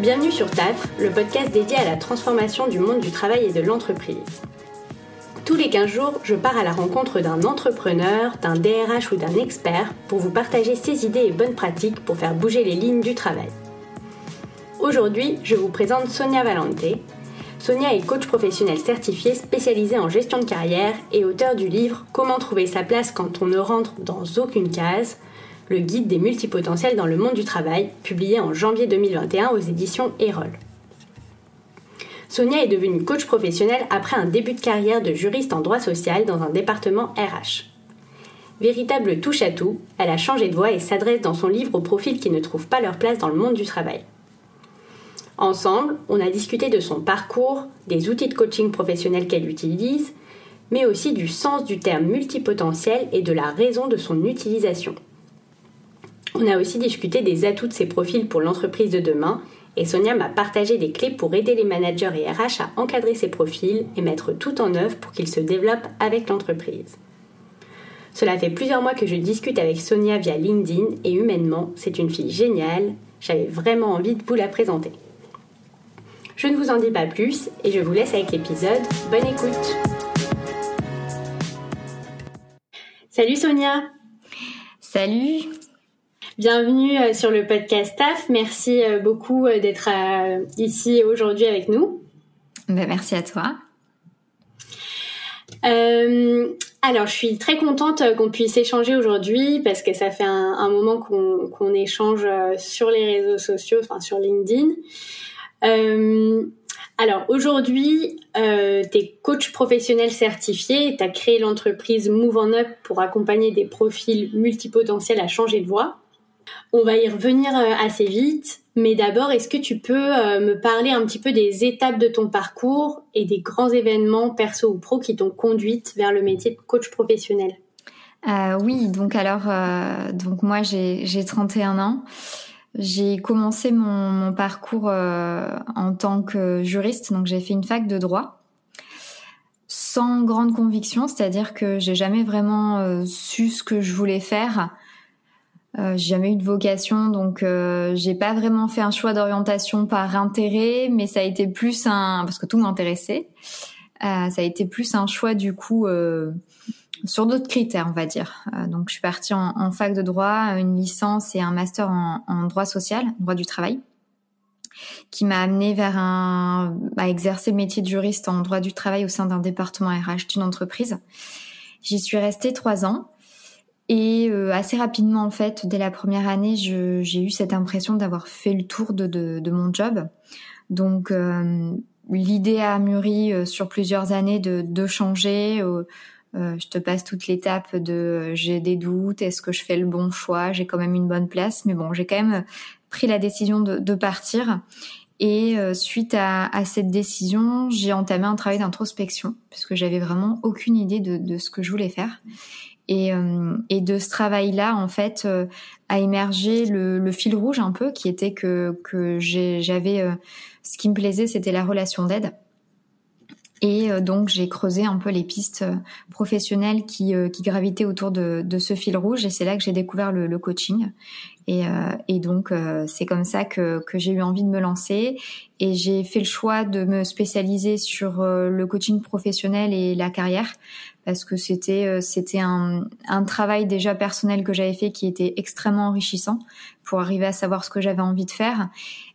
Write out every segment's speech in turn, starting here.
Bienvenue sur TAF, le podcast dédié à la transformation du monde du travail et de l'entreprise. Tous les 15 jours, je pars à la rencontre d'un entrepreneur, d'un DRH ou d'un expert pour vous partager ses idées et bonnes pratiques pour faire bouger les lignes du travail. Aujourd'hui, je vous présente Sonia Valente. Sonia est coach professionnel certifié spécialisée en gestion de carrière et auteur du livre Comment trouver sa place quand on ne rentre dans aucune case le guide des multipotentiels dans le monde du travail, publié en janvier 2021 aux éditions Erol. Sonia est devenue coach professionnelle après un début de carrière de juriste en droit social dans un département RH. Véritable touche-à-tout, elle a changé de voie et s'adresse dans son livre aux profils qui ne trouvent pas leur place dans le monde du travail. Ensemble, on a discuté de son parcours, des outils de coaching professionnel qu'elle utilise, mais aussi du sens du terme multipotentiel et de la raison de son utilisation. On a aussi discuté des atouts de ces profils pour l'entreprise de demain et Sonia m'a partagé des clés pour aider les managers et RH à encadrer ces profils et mettre tout en œuvre pour qu'ils se développent avec l'entreprise. Cela fait plusieurs mois que je discute avec Sonia via LinkedIn et humainement, c'est une fille géniale. J'avais vraiment envie de vous la présenter. Je ne vous en dis pas plus et je vous laisse avec l'épisode. Bonne écoute Salut Sonia Salut Bienvenue euh, sur le podcast TAF. Merci euh, beaucoup euh, d'être ici aujourd'hui avec nous. Ben, merci à toi. alors, je suis très contente qu'on puisse échanger aujourd'hui parce que ça fait un, moment qu'on échange sur les réseaux sociaux, enfin sur LinkedIn. alors aujourd'hui, euh, tu es coach professionnel certifié, tu as créé l'entreprise Move on Up pour accompagner des profils multipotentiels à changer de voie. On va y revenir euh, assez vite, mais d'abord, est-ce que tu peux euh, me parler un petit peu des étapes de ton parcours et des grands événements perso ou pro qui t'ont conduite vers le métier de coach professionnel? Euh, Oui, donc alors, donc moi j'ai 31 ans. J'ai commencé mon, parcours en tant que juriste, donc j'ai fait une fac de droit sans grande conviction, c'est-à-dire que j'ai jamais vraiment su ce que je voulais faire euh, j'ai jamais eu de vocation, donc euh, j'ai pas vraiment fait un choix d'orientation par intérêt, mais ça a été plus un parce que tout m'intéressait. Euh, ça a été plus un choix du coup euh, sur d'autres critères, on va dire. Euh, donc je suis partie en, en, fac de droit, une licence et un master en, en droit social, droit du travail, qui m'a amené vers un à exercer le métier de juriste en droit du travail au sein d'un département RH d'une entreprise. J'y suis restée trois ans. Et euh, assez rapidement, en fait, dès la première année, j'ai eu cette impression d'avoir fait le tour de, de, de mon job. Donc, euh, l'idée a mûri euh, sur plusieurs années de, de changer. je te passe toute l'étape de j'ai des doutes, est-ce que je fais le bon choix, j'ai quand même une bonne place, mais bon, j'ai quand même pris la décision de, de partir. Et suite à, à, cette décision, j'ai entamé un travail d'introspection, puisque j'avais vraiment aucune idée de, de, ce que je voulais faire. Et, euh, et de ce travail-là, en fait, euh, a émergé le, le, fil rouge un peu, qui était que, que j'avais... Euh, ce qui me plaisait, c'était la relation d'aide. Et donc j'ai creusé un peu les pistes professionnelles qui, qui gravitaient autour de, de, ce fil rouge et c'est là que j'ai découvert le, le, coaching. Et, et donc c'est comme ça que, que j'ai eu envie de me lancer. Et j'ai fait le choix de me spécialiser sur le coaching professionnel et la carrière. Parce que c'était euh, c'était un, un travail déjà personnel que j'avais fait qui était extrêmement enrichissant pour arriver à savoir ce que j'avais envie de faire,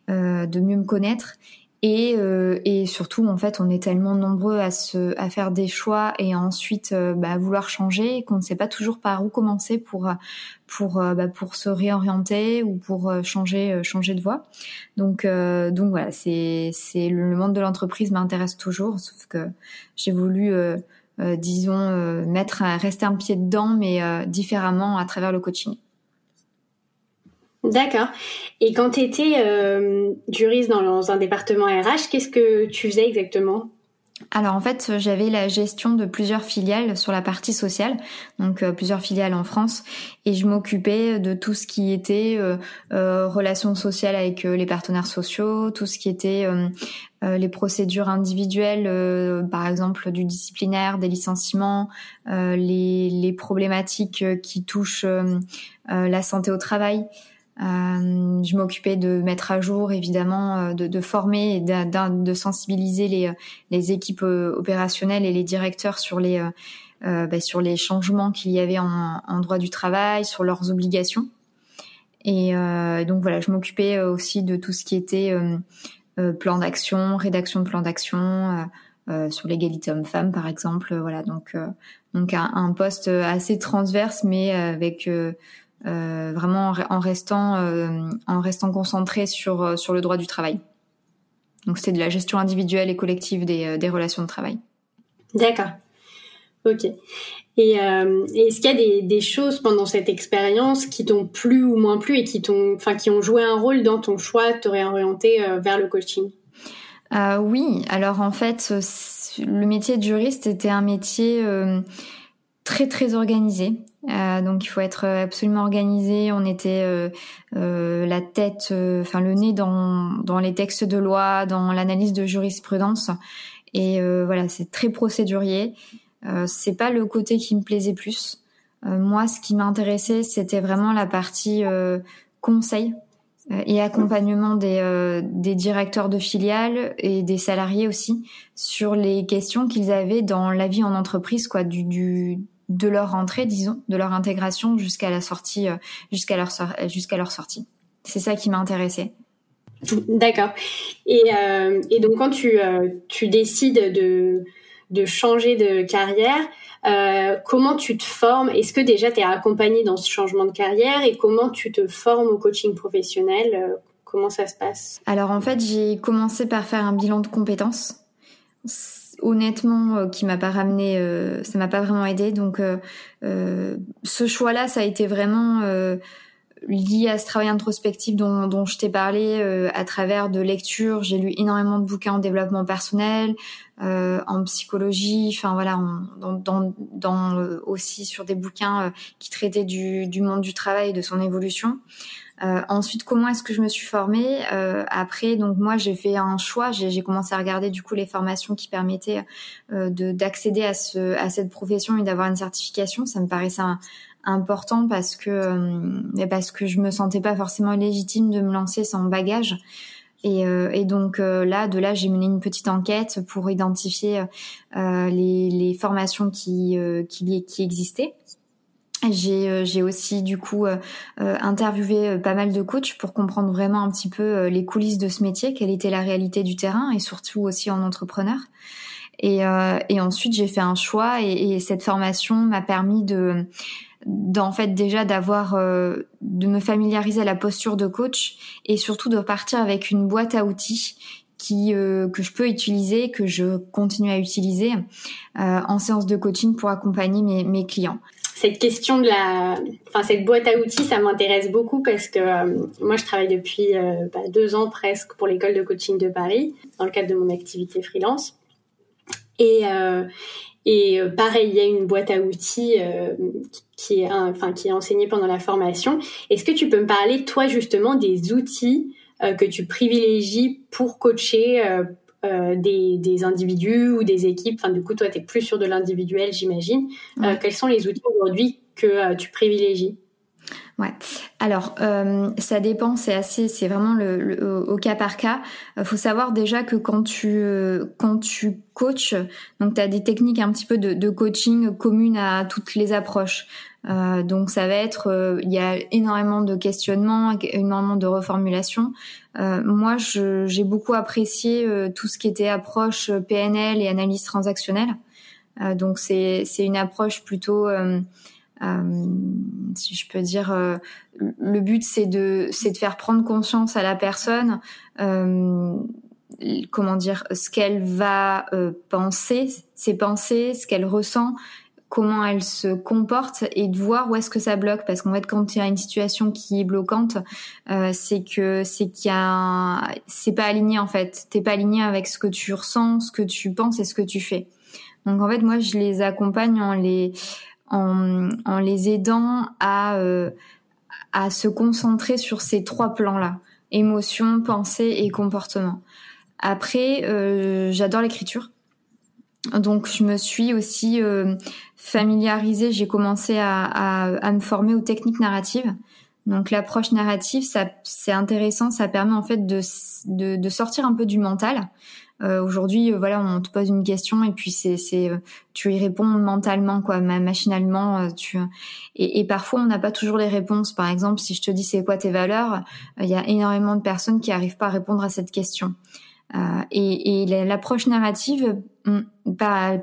euh, de mieux me connaître et, euh, et surtout en fait on est tellement nombreux à se à faire des choix et ensuite euh, bah, vouloir changer qu'on ne sait pas toujours par où commencer pour pour bah, pour se réorienter ou pour changer changer de voie donc donc voilà c'est c'est le monde de l'entreprise m'intéresse toujours sauf que j'ai voulu euh, disons, euh, mettre, rester un pied dedans, mais euh, différemment à travers le coaching. D'accord. Et quand tu étais juriste dans un département RH, qu'est-ce que tu faisais exactement? Alors en fait, j'avais la gestion de plusieurs filiales sur la partie sociale, donc euh, plusieurs filiales en France, et je m'occupais de tout ce qui était euh, euh relations sociales avec euh, les partenaires sociaux, tout ce qui était les procédures individuelles, par exemple du disciplinaire, des licenciements, les, les, problématiques qui touchent la santé au travail. Euh, je m'occupais de mettre à jour, évidemment, euh, de, de former et de, sensibiliser les, les équipes opérationnelles et les directeurs sur les, euh, bah, sur les changements qu'il y avait en, en, droit du travail, sur leurs obligations. Et euh, donc voilà, je m'occupais aussi de tout ce qui était plan d'action, rédaction de plan d'action. Euh, sur l'égalité homme-femme par exemple voilà donc donc un, un, poste assez transverse mais avec euh, vraiment en, restant euh, en restant concentré sur euh, sur le droit du travail. Donc c'est de la gestion individuelle et collective des, des relations de travail. D'accord. Ok. Et euh, est-ce qu'il y a des, des, choses pendant cette expérience qui t'ont plu ou moins plu et qui t'ont, enfin, qui ont joué un rôle dans ton choix de te réorienter vers le coaching? Euh, Oui. Alors en fait, le métier de juriste était un métier très très organisé. Euh, donc il faut être absolument organisé. On était euh, euh, la tête, enfin le nez dans, dans les textes de loi, dans l'analyse de jurisprudence. Et voilà, c'est très procédurier. c'est pas le côté qui me plaisait plus. moi, ce qui m'intéressait, c'était vraiment la partie conseil et accompagnement des, des directeurs de filiales et des salariés aussi sur les questions qu'ils avaient dans la vie en entreprise, quoi, du, du de leur rentrée, disons, de leur intégration jusqu'à la sortie, euh, jusqu'à leur, jusqu'à leur sortie. C'est ça qui m'a intéressée. D'accord. Et, euh, et, donc quand tu, euh, tu décides de, de changer de carrière, comment tu te formes? Est-ce que déjà tu es accompagné dans ce changement de carrière? Et comment tu te formes au coaching professionnel? Comment ça se passe? Alors en fait, j'ai commencé par faire un bilan de compétences honnêtement euh, qui m'a pas ramené euh, ça m'a pas vraiment aidé. Donc euh, ce choix là ça a été vraiment lié à ce travail introspectif dont, dont je t'ai parlé à travers de lectures. J'ai lu énormément de bouquins en développement personnel en psychologie. Enfin voilà aussi sur des bouquins qui traitaient du monde du travail et de son évolution euh, ensuite, comment est-ce que je me suis formée euh, Après, donc moi, j'ai fait un choix. J'ai commencé à regarder du coup les formations qui permettaient euh, d'accéder à, ce, à cette profession et d'avoir une certification. Ça me paraissait important parce que euh, parce que je me sentais pas forcément légitime de me lancer sans bagage. Et, euh, et donc là, de là, j'ai mené une petite enquête pour identifier les, les, formations qui, qui, qui existaient. J'ai, euh, aussi du coup euh, euh, interviewé pas mal de coachs pour comprendre vraiment un petit peu les coulisses de ce métier, quelle était la réalité du terrain et surtout aussi en entrepreneur. Et, et ensuite j'ai fait un choix et, et cette formation m'a permis de d'en fait déjà d'avoir de me familiariser à la posture de coach et surtout de partir avec une boîte à outils qui que je peux utiliser, que je continue à utiliser en séance de coaching pour accompagner mes, mes clients cette question de la, enfin cette boîte à outils, ça m'intéresse beaucoup parce que euh, moi je travaille depuis euh, bah, deux ans presque pour l'école de coaching de Paris dans le cadre de mon activité freelance. Et euh, et pareil, il y a une boîte à outils qui est, enfin qui est enseignée pendant la formation. Est-ce que tu peux me parler toi justement des outils que tu privilégies pour coacher euh, des, des, individus ou des équipes. Enfin, du coup, toi, tu es plus sur de l'individuel, j'imagine. Euh, quels sont les outils aujourd'hui que euh, tu privilégies? Ouais. Alors, euh, ça dépend. C'est assez, c'est vraiment le, au cas par cas. Il faut savoir déjà que quand tu quand tu coaches, donc tu as des techniques un petit peu de, de coaching communes à toutes les approches. Euh, donc ça va être, euh, il y a énormément de questionnements, énormément de reformulations. Euh, moi, j'ai beaucoup apprécié tout ce qui était approche PNL et analyse transactionnelle. donc c'est une approche plutôt, si je peux dire, le but c'est de c'est de faire prendre conscience à la personne. comment dire ce qu'elle va penser, ses pensées, ce qu'elle ressent, comment elle se comporte et de voir où est-ce que ça bloque. Parce qu'en fait quand il y a une situation qui est bloquante euh, c'est que c'est qu'il y a c'est pas aligné en fait. T'es pas aligné avec ce que tu ressens ce que tu penses et ce que tu fais. Donc en fait moi je les accompagne en les en, en les aidant à euh, à se concentrer sur ces trois plans là émotion pensée et comportement. Après euh, j'adore l'écriture donc je me suis aussi euh, familiarisée, j'ai commencé à, à, à, me former aux techniques narratives. Donc l'approche narrative, c'est intéressant, ça permet en fait de, de, de sortir un peu du mental. Euh, Aujourd'hui, euh, voilà, on te pose une question et puis c'est euh, tu y réponds mentalement quoi, machinalement. Euh, tu et, et parfois on n'a pas toujours les réponses. Par exemple, si je te dis c'est quoi tes valeurs, il y a énormément de personnes qui arrivent pas à répondre à cette question. Euh, et, et l'approche narrative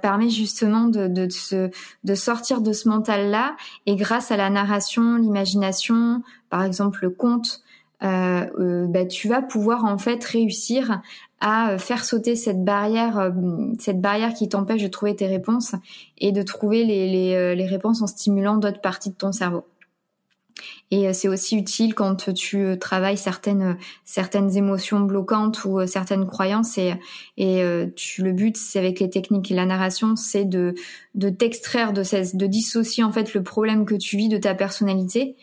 permet justement de, de, de, de sortir de ce mental-là et grâce à la narration, l'imagination, par exemple le conte, euh, euh, bah, tu vas pouvoir en fait réussir à faire sauter cette barrière, euh, cette barrière qui t'empêche de trouver tes réponses et de trouver les, les, euh, les réponses en stimulant d'autres parties de ton cerveau. Et euh, c'est aussi utile quand tu euh, travailles certaines certaines émotions bloquantes ou euh, certaines croyances. Et, et tu, le but, c'est avec les techniques et la narration, c'est de de t'extraire de de dissocier en fait le problème que tu vis de ta personnalité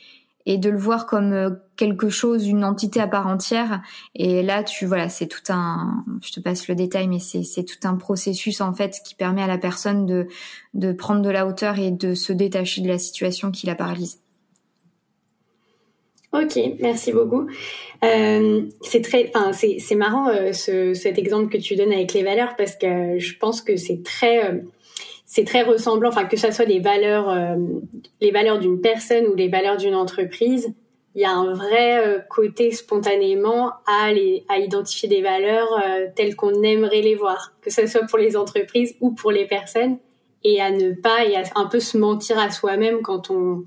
et de le voir comme quelque chose, une entité à part entière. Et là, tu voilà, c'est tout un, je te passe le détail, mais c'est c'est tout un processus en fait qui permet à la personne de de prendre de la hauteur et de se détacher de la situation qui la paralyse. Ok, merci beaucoup. Euh, c'est très, enfin, c'est, marrant euh, ce, cet exemple que tu donnes avec les valeurs parce que je pense que c'est très, euh, c'est très ressemblant. Enfin, que ça soit les valeurs, les valeurs d'une personne ou les valeurs d'une entreprise, il y a un vrai côté spontanément à les, à identifier des valeurs telles qu'on aimerait les voir, que ce soit pour les entreprises ou pour les personnes, et à ne pas et à un peu se mentir à soi-même quand on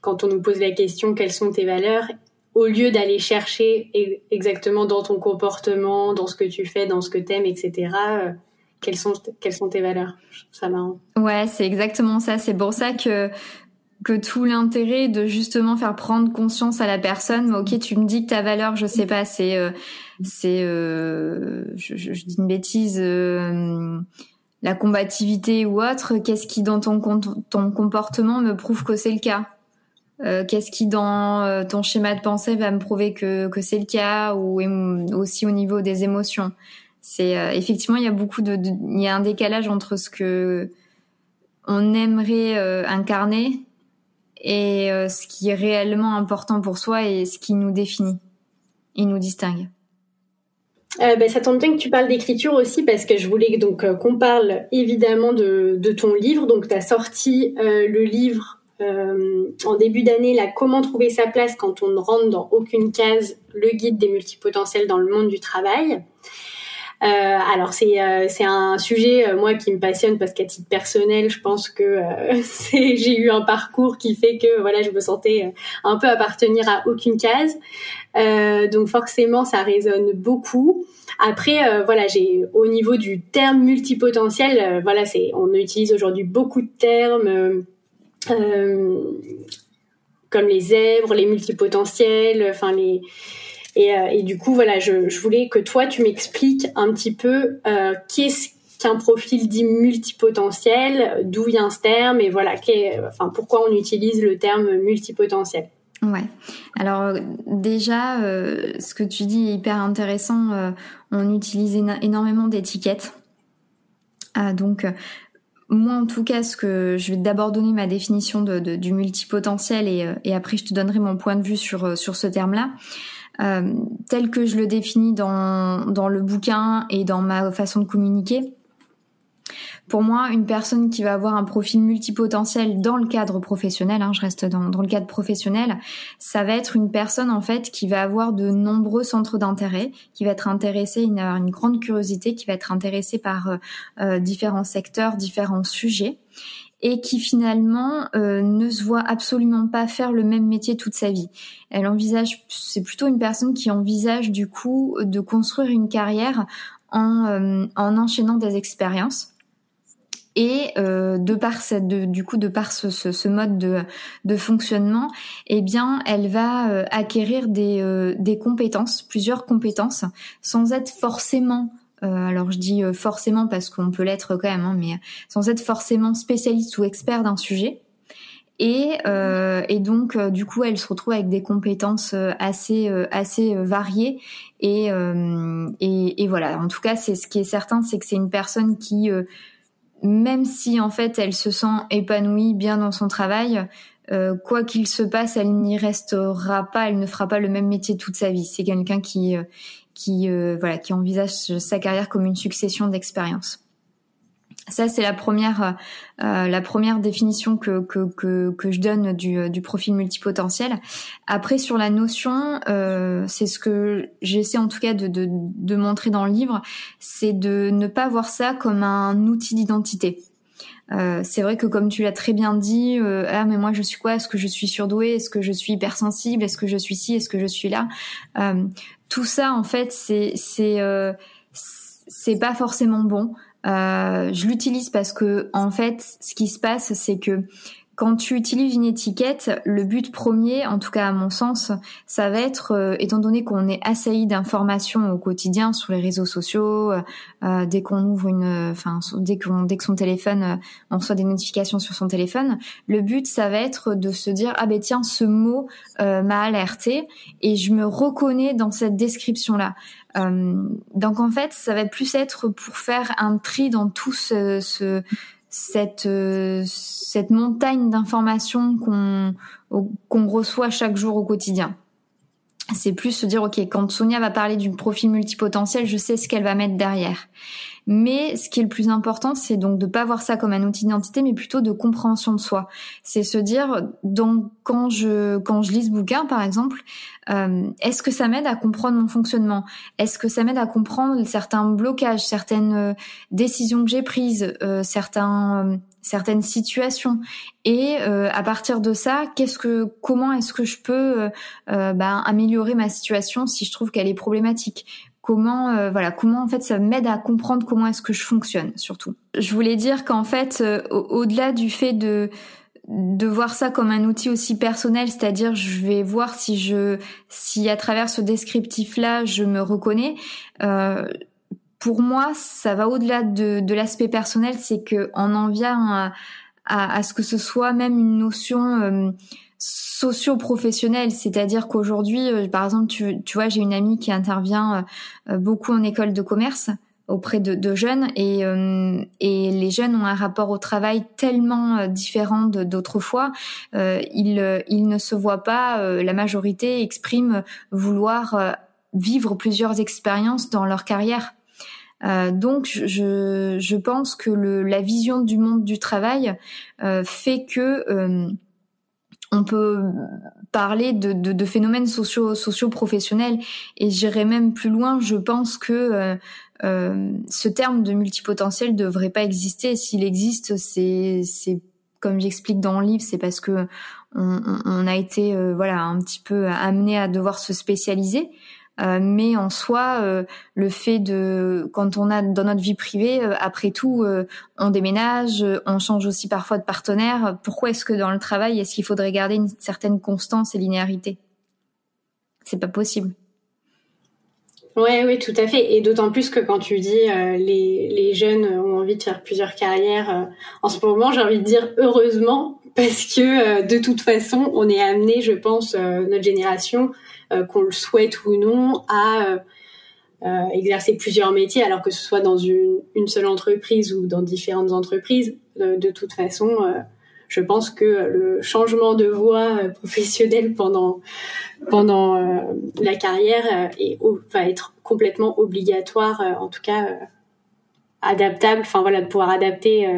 quand on nous pose la question quelles sont tes valeurs, au lieu d'aller chercher exactement dans ton comportement, dans ce que tu fais, dans ce que t'aimes, etc. Euh, quelles sont quelles sont tes valeurs? Ça marrant. Ouais, c'est exactement ça. C'est pour ça que que tout l'intérêt de justement faire prendre conscience à la personne. Ok, tu me dis que ta valeur, je sais pas, c'est euh, c'est euh, je, je, dis une bêtise. la combativité ou autre, qu'est-ce qui dans ton, ton comportement me prouve que c'est le cas? Euh, qu'est-ce qui dans euh, ton schéma de pensée va me prouver que, que c'est le cas ou aussi au niveau des émotions? C'est euh, effectivement il y a beaucoup de, il y a un décalage entre ce que on aimerait incarner et ce qui est réellement important pour soi et ce qui nous définit, et nous distingue. ben, ça tombe bien que tu parles d'écriture aussi parce que je voulais donc qu'on parle évidemment de, de, ton livre. Donc tu as sorti le livre euh, en début d'année la comment trouver sa place quand on ne rentre dans aucune case, le guide des multipotentiels dans le monde du travail. Euh, alors c'est euh, c'est un sujet moi qui me passionne parce qu'à titre personnel je pense que j'ai eu un parcours qui fait que voilà je me sentais un peu appartenir à aucune case donc forcément ça résonne beaucoup après voilà j'ai au niveau du terme multipotentiel voilà c'est on utilise aujourd'hui beaucoup de termes comme les zèbres, les multipotentiels, enfin les et, euh, du coup voilà, je, voulais que toi tu m'expliques un petit peu euh, qu'est-ce qu'un profil dit multipotentiel, d'où vient ce terme et voilà, pourquoi on utilise le terme multipotentiel. Ouais. Alors déjà, euh, ce que tu dis est hyper intéressant. Euh, on utilise énormément d'étiquettes. Donc moi, en tout cas, ce que je vais d'abord donner ma définition du multipotentiel et, euh, et, après je te donnerai mon point de vue sur euh, sur ce terme-là. Euh, tel que je le définis dans dans le bouquin et dans ma façon de communiquer, pour moi, une personne qui va avoir un profil multipotentiel dans le cadre professionnel, hein, je reste dans, dans, le cadre professionnel, ça va être une personne en fait qui va avoir de nombreux centres d'intérêt, qui va être intéressée, une, grande curiosité, qui va être intéressée par euh, euh, différents secteurs, différents sujets et qui finalement euh, ne se voit absolument pas faire le même métier toute sa vie. Elle envisage, c'est plutôt une personne qui envisage du coup de construire une carrière en, euh, en enchaînant des expériences et euh, de par cette, de, du coup de par ce, ce, ce, mode de, de fonctionnement, eh bien, elle va euh, acquérir des, euh, des compétences, plusieurs compétences, sans être forcément euh, alors je dis forcément parce qu'on peut l'être quand même, hein, mais sans être forcément spécialiste ou expert d'un sujet. Et, euh, et donc du coup, elle se retrouve avec des compétences assez assez variées. Et, et, et voilà. En tout cas, c'est ce qui est certain, c'est que c'est une personne qui même si en fait elle se sent épanouie bien dans son travail, quoi qu'il se passe, elle n'y restera pas, elle ne fera pas le même métier toute sa vie. C'est quelqu'un qui qui voilà qui envisage sa carrière comme une succession d'expériences. Ça, c'est la première, euh, la première définition que, que, que, que je donne du, euh, du, profil multipotentiel. Après, sur la notion, euh, c'est ce que j'essaie en tout cas de, de, de montrer dans le livre, c'est de ne pas voir ça comme un outil d'identité. Euh, c'est vrai que comme tu l'as très bien dit, euh, ah mais moi je suis quoi? Est-ce que je suis surdouée? Est-ce que je suis hypersensible? Est-ce que je suis ci? Est-ce que je suis là? Euh, Tout ça en fait c'est c'est euh, c'est pas forcément bon. Euh, je l'utilise parce que en fait, ce qui se passe, c'est que quand tu utilises une étiquette, le but premier, en tout cas à mon sens, ça va être, euh, étant donné qu'on est assailli d'informations au quotidien sur les réseaux sociaux, euh, euh dès qu'on ouvre une, enfin dès qu'on dès que son téléphone, euh, on reçoit des notifications sur son téléphone, le but ça va être de se dire ah ben tiens ce mot m'a alerté et je me reconnais dans cette description là. Donc en fait, ça va plus être pour faire un tri dans tout ce cette euh, cette montagne d'informations qu'on qu'on reçoit chaque jour au quotidien. C'est plus se dire ok quand Sonia va parler du profil multipotentiel, je sais ce qu'elle va mettre derrière. Mais ce qui est le plus important, c'est donc de pas voir ça comme un outil d'identité, mais plutôt de compréhension de soi. C'est se dire, donc quand je quand je lis ce bouquin, par exemple, euh, est-ce que ça m'aide à comprendre mon fonctionnement? Est-ce que ça m'aide à comprendre certains blocages, certaines euh, décisions que j'ai prises, euh, certains certaines situations et à partir de ça qu'est-ce que comment est-ce que je peux ben, améliorer ma situation si je trouve qu'elle est problématique? Comment euh, voilà comment en fait ça m'aide à comprendre comment est-ce que je fonctionne surtout? Je voulais dire qu'en fait euh, au-delà du fait de de voir ça comme un outil aussi personnel, c'est-à-dire je vais voir si je si à travers ce descriptif là je me reconnais. Euh, pour moi, ça va au-delà de, de l'aspect personnel, c'est que on en vient à, à, ce que ce soit même une notion euh, socio-professionnel, c'est-à-dire qu'aujourd'hui, euh, par exemple, tu, tu vois, j'ai une amie qui intervient euh, beaucoup en école de commerce auprès de, de jeunes et, et les jeunes ont un rapport au travail tellement différent d'autrefois, euh, ils, ils ne se voient pas, la majorité exprime vouloir vivre plusieurs expériences dans leur carrière. Euh, donc, je, je pense que le, la vision du monde du travail euh, fait que on peut parler de, de, de phénomènes sociaux, sociaux professionnels et j'irai même plus loin. Je pense que euh, euh, ce terme de multipotentiel devrait pas exister. S'il existe, c'est comme j'explique dans le livre, c'est parce que on, on a été euh, voilà un petit peu amené à devoir se spécialiser. Euh, mais en soi, euh, le fait de quand on a dans notre vie privée, euh, après tout, on déménage, on change aussi parfois de partenaire. Pourquoi est-ce que dans le travail, est-ce qu'il faudrait garder une certaine constance et linéarité? C'est pas possible. Ouais, oui, tout à fait. Et d'autant plus que quand tu dis les, les jeunes ont envie de faire plusieurs carrières, en ce moment, j'ai envie de dire heureusement, parce que de toute façon, on est amené, je pense, notre génération, qu'on le souhaite ou non, à euh, euh, exercer plusieurs métiers, alors que ce soit dans une, seule entreprise ou dans différentes entreprises. de toute façon, je pense que le changement de voie professionnelle pendant pendant la carrière va être complètement obligatoire, en tout cas adaptable. Enfin voilà, de pouvoir adapter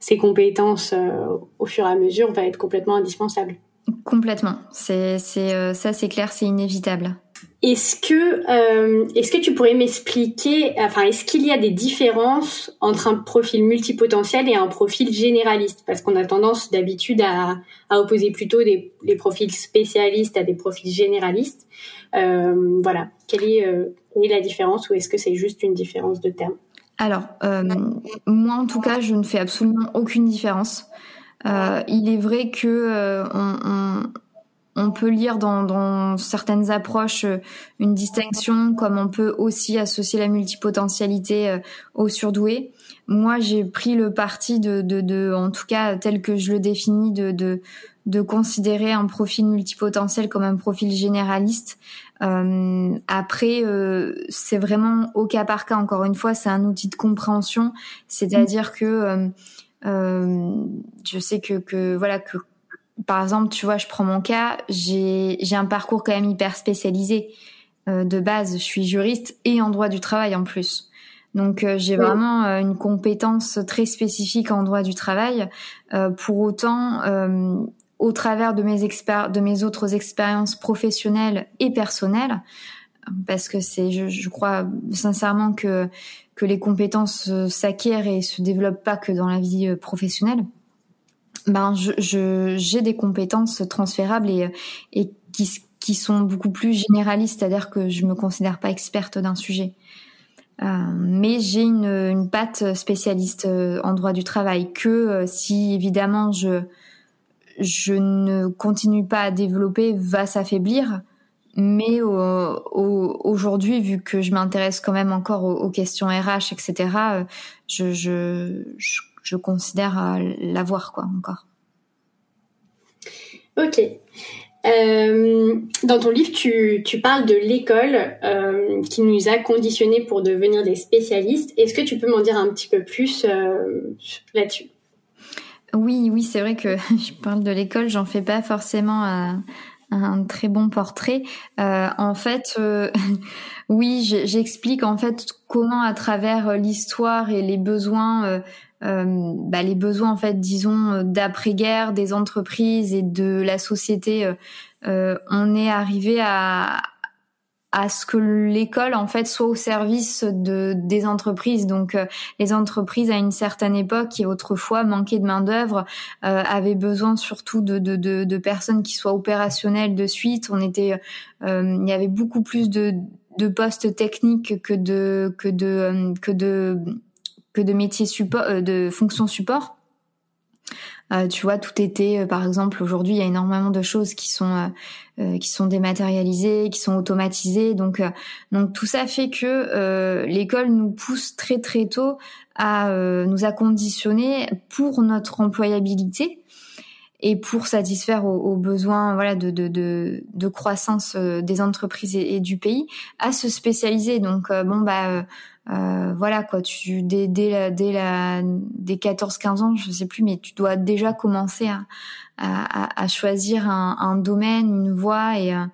ses compétences au fur et à mesure va être complètement indispensable. Complètement. C'est, c'est, euh, ça, c'est clair, c'est inévitable. Est-ce que, euh, est-ce que tu pourrais m'expliquer, enfin, est-ce qu'il y a des différences entre un profil multipotentiel et un profil généraliste? Parce qu'on a tendance d'habitude à, à opposer plutôt des, les profils spécialistes à des profils généralistes. Euh, voilà. Quelle est, euh, quelle est la différence ou est-ce que c'est juste une différence de terme? Alors, moi, en tout cas, je ne fais absolument aucune différence. Euh, il est vrai que euh, on, on, peut lire dans, dans, certaines approches euh, une distinction, comme on peut aussi associer la multipotentialité au surdoué. Moi, j'ai pris le parti de, de, de, en tout cas tel que je le définis, de, de, de considérer un profil multipotentiel comme un profil généraliste. Euh, après, euh, c'est vraiment au cas par cas. Encore une fois, c'est un outil de compréhension, c'est-à-dire que euh, je sais que, que voilà que par exemple, tu vois, je prends mon cas, j'ai j'ai un parcours quand même hyper spécialisé de base. Je suis juriste et en droit du travail en plus. Donc j'ai vraiment une compétence très spécifique en droit du travail. pour autant, au travers de mes de mes autres expériences professionnelles et personnelles, parce que c'est, je, je, crois sincèrement que que les compétences s'acquièrent et se développent pas que dans la vie euh, professionnelle. Ben, j'ai des compétences transférables et et qui sont beaucoup plus généralistes, c'est-à-dire que je me considère pas experte d'un sujet. Euh, mais j'ai une, une patte spécialiste euh, en droit du travail que euh, si évidemment je je ne continue pas à développer va s'affaiblir mais aujourd'hui, vu que je m'intéresse quand même encore aux, questions RH, etc., euh, je, je, je, considère euh, l'avoir quoi encore. Ok. Euh, dans ton livre, tu, tu parles de l'école qui nous a conditionnés pour devenir des spécialistes. Est-ce que tu peux m'en dire un petit peu plus là-dessus? Oui, oui, c'est vrai que je parle de l'école, j'en fais pas forcément un très bon portrait. Euh, en fait, euh, oui, j'explique en fait comment à travers euh, l'histoire et les besoins, bah, les besoins en fait, disons d'après-guerre des entreprises et de la société, on est arrivé à, à ce que l'école en fait soit au service de des entreprises. Donc euh, les entreprises à une certaine époque qui autrefois manquaient de main d'œuvre euh, avaient besoin surtout de, de, de, de, personnes qui soient opérationnelles de suite. On était euh, il y avait beaucoup plus de, de postes techniques que de que de que de que de métiers support de fonctions support. Euh, tu vois, tout était, euh, par exemple, aujourd'hui, il y a énormément de choses qui sont euh, qui sont dématérialisées, qui sont automatisées. Donc, donc tout ça fait que l'école nous pousse très très tôt à nous a conditionner pour notre employabilité et pour satisfaire aux, besoins voilà de, de, de, de croissance des entreprises et, du pays à se spécialiser donc bon bah euh, voilà quoi, tu dès dès la, dès la dès 14 15 ans, je sais plus mais tu dois déjà commencer à à, à choisir un, un, domaine, une voie et euh,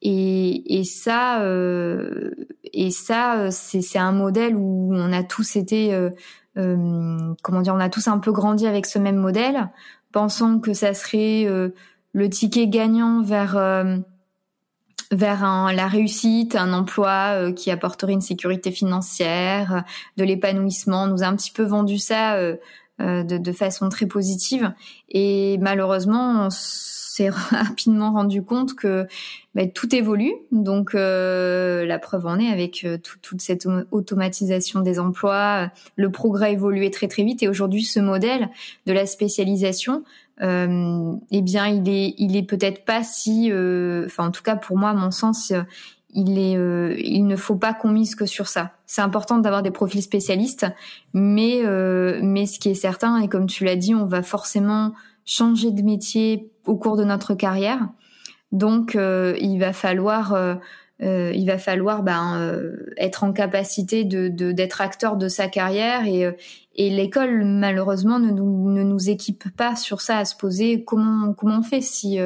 et, et ça euh, et ça c'est c'est un modèle où on a tous été euh, euh, comment dire, on a tous un peu grandi avec ce même modèle, pensant que ça serait le ticket gagnant vers vers un, la réussite, un emploi euh, qui apporterait une sécurité financière, euh, de l'épanouissement. On nous a un petit peu vendu ça euh, de, de, façon très positive et malheureusement on s'est rapidement rendu compte que bah, tout évolue. Donc la preuve en est avec toute cette automatisation des emplois, le progrès évoluait très très vite et aujourd'hui ce modèle de la spécialisation euh, eh bien, il est, il est peut-être pas si, euh, enfin, en tout cas pour moi, à mon sens, euh, il est, euh, il ne faut pas qu'on mise que sur ça. C'est important d'avoir des profils spécialistes, mais, mais ce qui est certain, et comme tu l'as dit, on va forcément changer de métier au cours de notre carrière. Donc, il va falloir euh, il va falloir ben, euh, être en capacité d'être acteur de sa carrière et, euh, et l'école malheureusement ne nous, ne nous équipe pas sur ça à se poser comment comment on fait si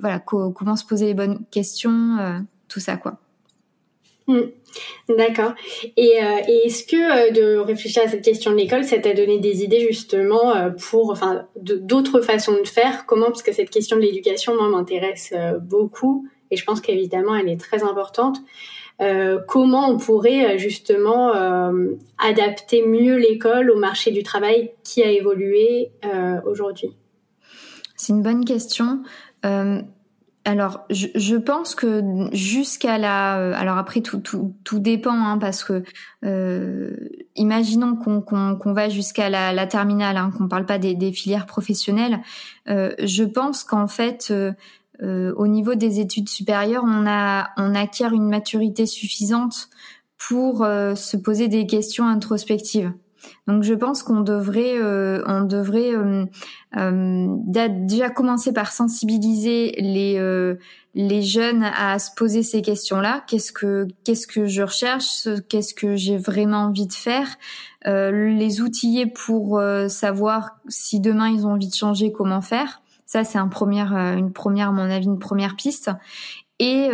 voilà comment se poser les bonnes questions tout ça quoi. Hmm. D'accord. Et, et est-ce que de réfléchir à cette question de l'école, ça t'a donné des idées justement pour, enfin, d'autres façons de faire? Comment? Parce que cette question de l'éducation, moi, m'intéresse beaucoup et je pense qu'évidemment elle est très importante. Euh, comment on pourrait euh, justement euh, adapter mieux l'école au marché du travail qui a évolué aujourd'hui? C'est une bonne question. alors, je, pense que jusqu'à la, alors après tout tout, tout dépend hein, parce que imaginons qu'on va jusqu'à la, terminale, hein, qu'on parle pas des, filières professionnelles. je pense qu'en fait au niveau des études supérieures, on a on acquiert une maturité suffisante pour euh, se poser des questions introspectives. Donc je pense qu'on devrait euh, on devrait déjà commencer par sensibiliser les les jeunes à se poser ces questions-là. Qu'est-ce que qu'est-ce que je recherche? Qu'est-ce que j'ai vraiment envie de faire? Les outiller pour savoir si demain ils ont envie de changer, comment faire Ça, c'est un premier, une première, à mon avis, une première piste et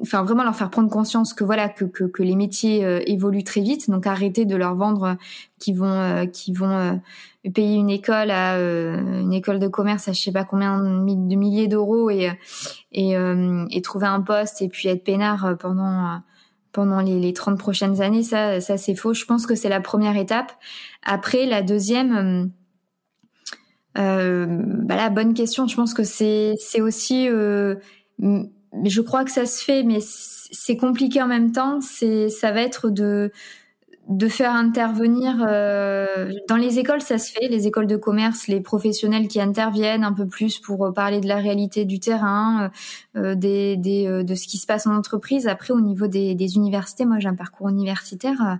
enfin vraiment leur faire prendre conscience que voilà que, que, que les métiers évoluent très vite donc arrêter de leur vendre qui vont qui vont payer une école à une école de commerce à je sais pas combien de milliers d'euros et et, et trouver un poste et puis être peinard pendant pendant les, les 30 prochaines années, ça, ça c'est faux. Je pense que c'est la première étape. Après, la deuxième, euh, bah la bonne question. Je pense que c'est c'est aussi, euh, je crois que ça se fait, mais c'est compliqué en même temps. C'est ça va être de de faire intervenir euh, dans les écoles, ça se fait, les écoles de commerce, les professionnels qui interviennent un peu plus pour parler de la réalité du terrain, euh, des, des, euh, de ce qui se passe en entreprise. Après, au niveau des, des universités, moi j'ai un parcours universitaire, euh,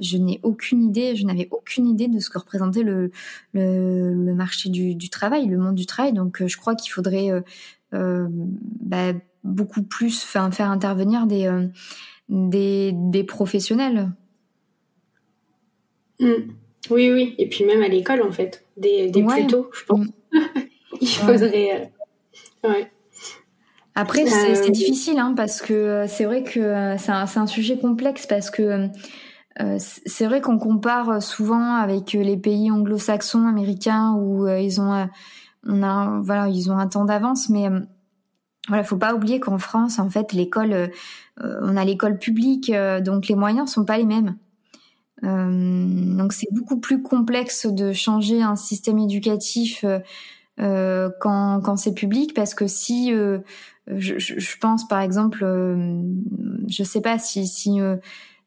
je n'ai aucune idée, je n'avais aucune idée de ce que représentait le, le, le marché du, du, travail, le monde du travail. Donc, je crois qu'il faudrait bah, beaucoup plus faire, faire intervenir des, des, des professionnels. Mm. Oui, oui. Et puis même à l'école, en fait. Des, des plus tôt, je pense. Mm. Il faudrait... Euh, ouais. Après, c'est euh, difficile, hein, parce que euh, c'est vrai que c'est un, un, sujet complexe, parce que c'est vrai qu'on compare souvent avec les pays anglo-saxons, américains, où ils ont, on a, voilà, ils ont un temps d'avance, mais voilà, faut pas oublier qu'en France, en fait, l'école, on a l'école publique, donc les moyens sont pas les mêmes. Euh, donc c'est beaucoup plus complexe de changer un système éducatif euh, euh quand, quand c'est public parce que si euh, je, je, pense par exemple, euh, je sais pas si si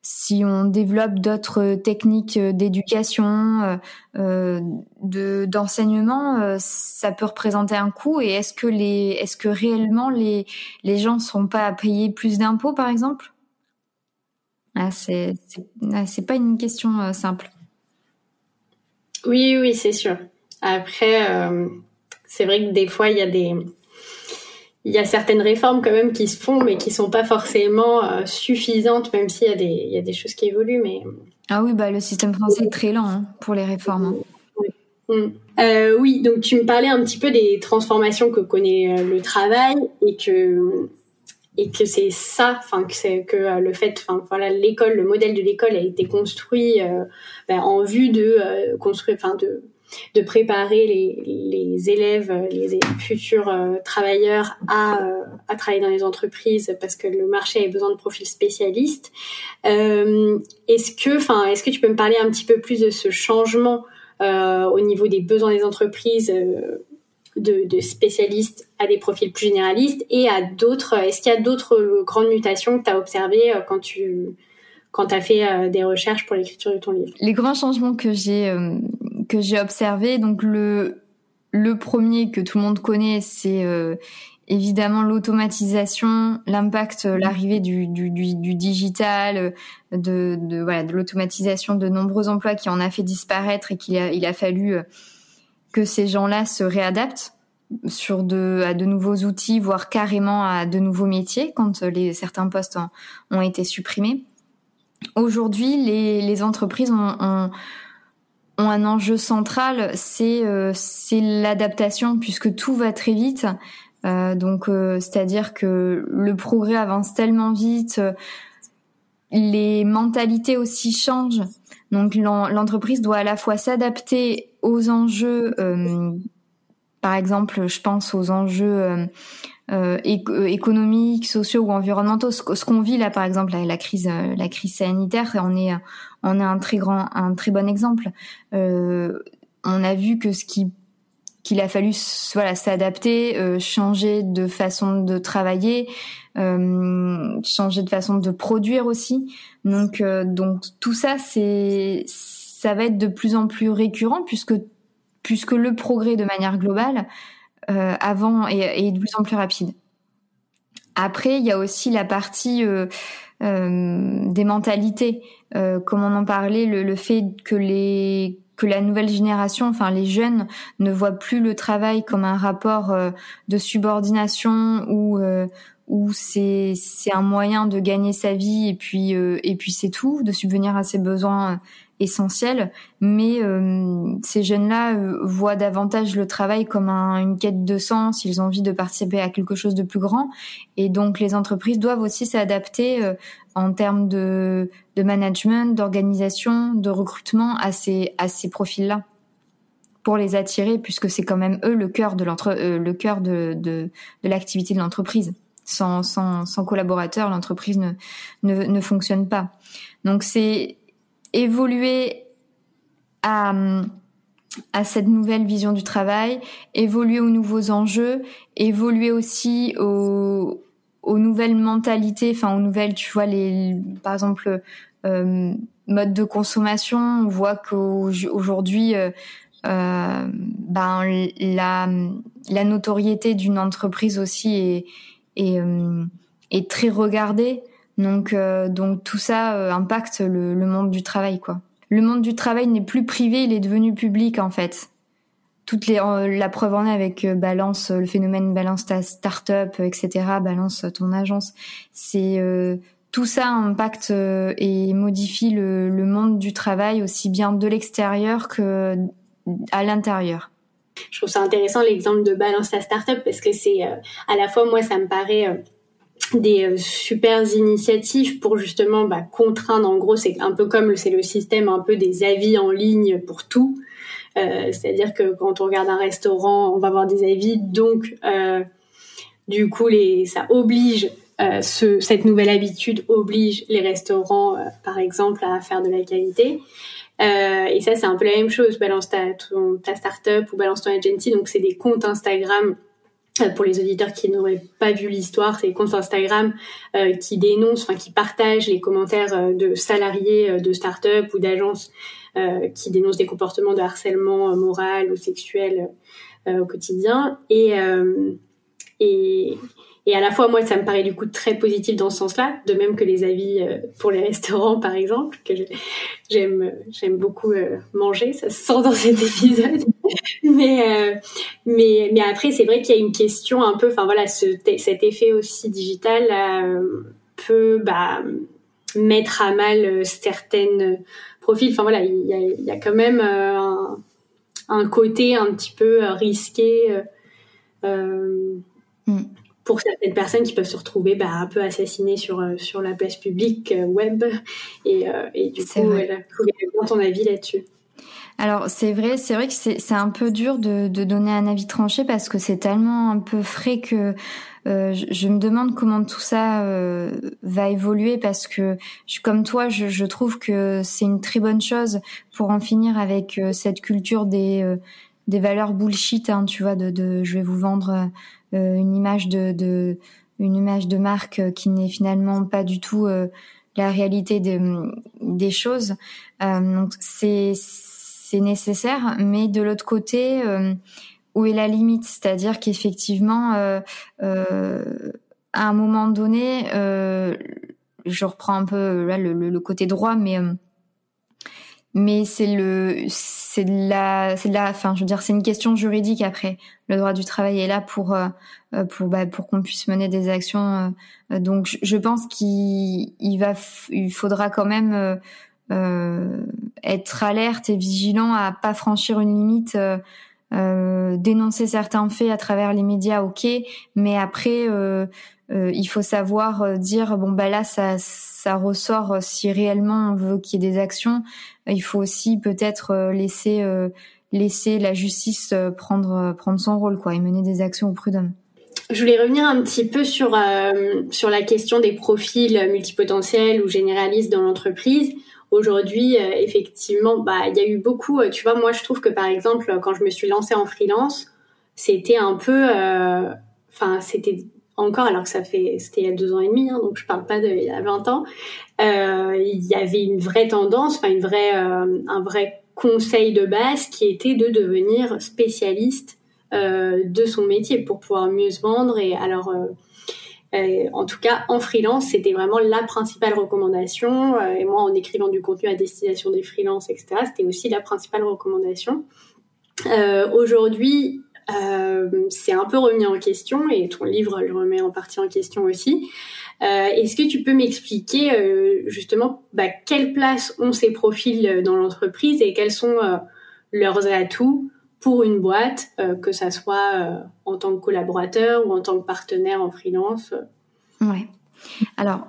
si on développe d'autres techniques d'éducation, de d'enseignement, ça peut représenter un coût. Et est-ce que les, est-ce que réellement les les gens sont pas à payer plus d'impôts, par exemple? Ah, c'est ah, c'est pas une question euh, simple. Oui, oui, c'est sûr. Après, euh, c'est vrai que des fois, il y a des il y a certaines réformes quand même qui se font, mais qui sont pas forcément euh, suffisantes, même s'il y a des il y a des choses qui évoluent, mais ah oui, bah le système français est très lent hein, pour les réformes. Hein. Oui. oui, donc tu me parlais un petit peu des transformations que connaît le travail et que et que c'est ça, enfin que c'est que euh, le fait, enfin voilà, l'école, le modèle de l'école a été construit euh, ben, en vue de euh, construire, enfin de de préparer les, les élèves, les futurs travailleurs à, à travailler dans les entreprises parce que le marché a besoin de profils spécialistes. est-ce que, enfin, est-ce que tu peux me parler un petit peu plus de ce changement au niveau des besoins des entreprises de, spécialistes à des profils plus généralistes et à d'autres. Est-ce qu'il y a d'autres grandes mutations que tu as observées euh, quand tu quand as fait euh, des recherches pour l'écriture de ton livre? Les grands changements que j'ai euh, que j'ai observés, donc le le premier que tout le monde connaît, c'est évidemment l'automatisation, l'impact, l'arrivée du, du, digital, de, de l'automatisation de nombreux emplois qui en a fait disparaître et qu'il a, il a fallu que ces gens-là se réadaptent sur de, à de nouveaux outils, voire carrément à de nouveaux métiers quand les, certains postes ont, été supprimés. Aujourd'hui, les, les, entreprises ont, ont, ont, un enjeu central, c'est euh, l'adaptation puisque tout va très vite. Euh, donc, euh, c'est-à-dire que le progrès avance tellement vite, les mentalités aussi changent. Donc l'entreprise doit à la fois s'adapter aux enjeux, euh, par exemple, je pense aux enjeux euh, euh, économiques, sociaux ou environnementaux. Ce, qu'on vit là, par exemple, la, crise, la crise sanitaire, on est, on est un très grand, un très bon exemple. on a vu que ce qui qu'il a fallu voilà s'adapter, changer de façon de travailler, changer de façon de produire aussi. Donc, donc tout ça, c'est ça va être de plus en plus récurrent puisque puisque le progrès de manière globale euh, avant est, de plus en plus rapide. Après, il y a aussi la partie euh, euh, des mentalités, comme on en parlait, le, fait que les que la nouvelle génération, enfin les jeunes, ne voient plus le travail comme un rapport de subordination ou où c'est c'est un moyen de gagner sa vie et puis et puis c'est tout, de subvenir à ses besoins essentiels. Mais ces jeunes-là voient davantage le travail comme une quête de sens. Ils ont envie de participer à quelque chose de plus grand, et donc les entreprises doivent aussi s'adapter en termes de, de management, d'organisation, de recrutement à ces à ces profils-là pour les attirer, puisque c'est quand même eux le cœur de l'entre euh, le cœur de, de, de l'activité de l'entreprise. Sans, sans, sans collaborateurs, l'entreprise ne, ne, ne fonctionne pas. Donc c'est évoluer à, à cette nouvelle vision du travail, évoluer aux nouveaux enjeux, évoluer aussi aux, aux nouvelles mentalités, enfin aux nouvelles, tu vois, les, par exemple, euh, modes de consommation. On voit qu'aujourd'hui, euh, euh, ben la, la notoriété d'une entreprise aussi est, est, euh, est, très regardée. Donc, euh, donc tout ça impacte le, monde du travail, quoi. Le monde du travail n'est plus privé, il est devenu public en fait. Toutes les, la preuve en est avec balance le phénomène balance ta startup, etc. Balance ton agence. C'est tout ça impacte et modifie le, le, monde du travail aussi bien de l'extérieur que à l'intérieur. Je trouve ça intéressant l'exemple de Balance ta startup parce que c'est euh, à la fois moi ça me paraît euh, des euh, super initiatives pour justement bah, contraindre en gros c'est un peu comme c'est le système un peu des avis en ligne pour tout c'est-à-dire que quand on regarde un restaurant on va avoir des avis donc du coup les ça oblige ce, cette nouvelle habitude oblige les restaurants par exemple à faire de la qualité euh, et ça, c'est un peu la même chose. Balance ta, ton, ta startup ou balance ton agency. Donc, c'est des comptes Instagram euh, pour les auditeurs qui n'auraient pas vu l'histoire, c'est des comptes Instagram euh, qui dénoncent, enfin qui partagent les commentaires euh, de salariés de start-up ou d'agences qui dénoncent des comportements de harcèlement moral ou sexuel au quotidien. Et, et à la fois, moi, ça me paraît du coup très positif dans ce sens-là, de même que les avis euh, pour les restaurants, par exemple, que j'aime j'aime beaucoup euh, manger, ça se sent dans cet épisode. mais, euh, mais, mais après, c'est vrai qu'il y a une question un peu, enfin voilà, ce, cet effet aussi digital peut bah, mettre à mal certaines profils. Enfin voilà, il y a, quand même un, un, côté un petit peu risqué. Mm pour certaines personnes qui peuvent se retrouver bah, un peu assassinées sur, euh, sur la place publique euh, web. Et, euh, et du coup, voilà, ton avis là-dessus. Alors c'est vrai, c'est vrai que c'est un peu dur de, de, donner un avis tranché parce que c'est tellement un peu frais que euh, je, je, me demande comment tout ça euh, va évoluer parce que je, comme toi, je, je trouve que c'est une très bonne chose pour en finir avec euh, cette culture des des valeurs bullshit, hein, tu vois, de, de je vais vous vendre une image de, de, une image de marque euh, qui n'est finalement pas du tout euh, la réalité des, des choses. donc c'est c'est nécessaire, mais de l'autre côté, où est la limite? C'est-à-dire qu'effectivement, euh, euh, à un moment donné, euh, je reprends un peu là le, le, côté droit, mais mais c'est le c'est de la c'est de la enfin je veux dire c'est une question juridique après. Le droit du travail est là pour euh, pour bah, pour qu'on puisse mener des actions euh, donc je pense qu'il il va il faudra quand même euh, être alerte et vigilant à pas franchir une limite euh, dénoncer certains faits à travers les médias ok mais après il faut savoir dire bon bah là ça ça ressort si réellement on veut qu'il y ait des actions il faut aussi peut-être euh, laisser euh, la justice euh, prendre prendre son rôle quoi et mener des actions au prud'homme. Je voulais revenir un petit peu sur sur la question des profils multipotentiels ou généralistes dans l'entreprise. Aujourd'hui, effectivement, bah il y a eu beaucoup. tu vois, moi je trouve que par exemple, quand je me suis lancée en freelance, c'était un peu, enfin c'était encore, alors que ça fait, c'était il y a deux ans et demi, hein, donc je parle pas y a 20 ans, euh, il y avait une vraie tendance, enfin une vraie, euh, un vrai conseil de base qui était de devenir spécialiste euh, de son métier pour pouvoir mieux se vendre. Et alors, en tout cas, en freelance, c'était vraiment la principale recommandation. et moi, en écrivant du contenu à destination des freelances, etc., c'était aussi la principale recommandation. Aujourd'hui, c'est un peu remis en question et ton livre le remet en partie en question aussi. Est-ce que tu peux m'expliquer justement bah, quelle place ont ces profils dans l'entreprise et quels sont leurs atouts pour une boîte, que ça soit en tant que collaborateur ou en tant que partenaire en freelance? Ouais. Alors,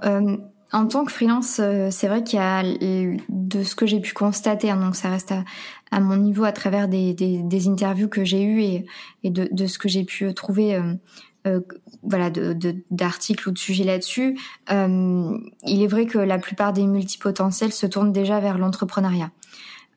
en tant que freelance, euh, c'est vrai qu'il y a de ce que j'ai pu constater, hein, donc ça reste à, mon niveau à travers des, des, interviews que j'ai eues et, et de, de, ce que j'ai pu trouver. Euh, euh voilà d'articles ou de sujets là-dessus. Euh, il est vrai que la plupart des multipotentiels se tournent déjà vers l'entrepreneuriat.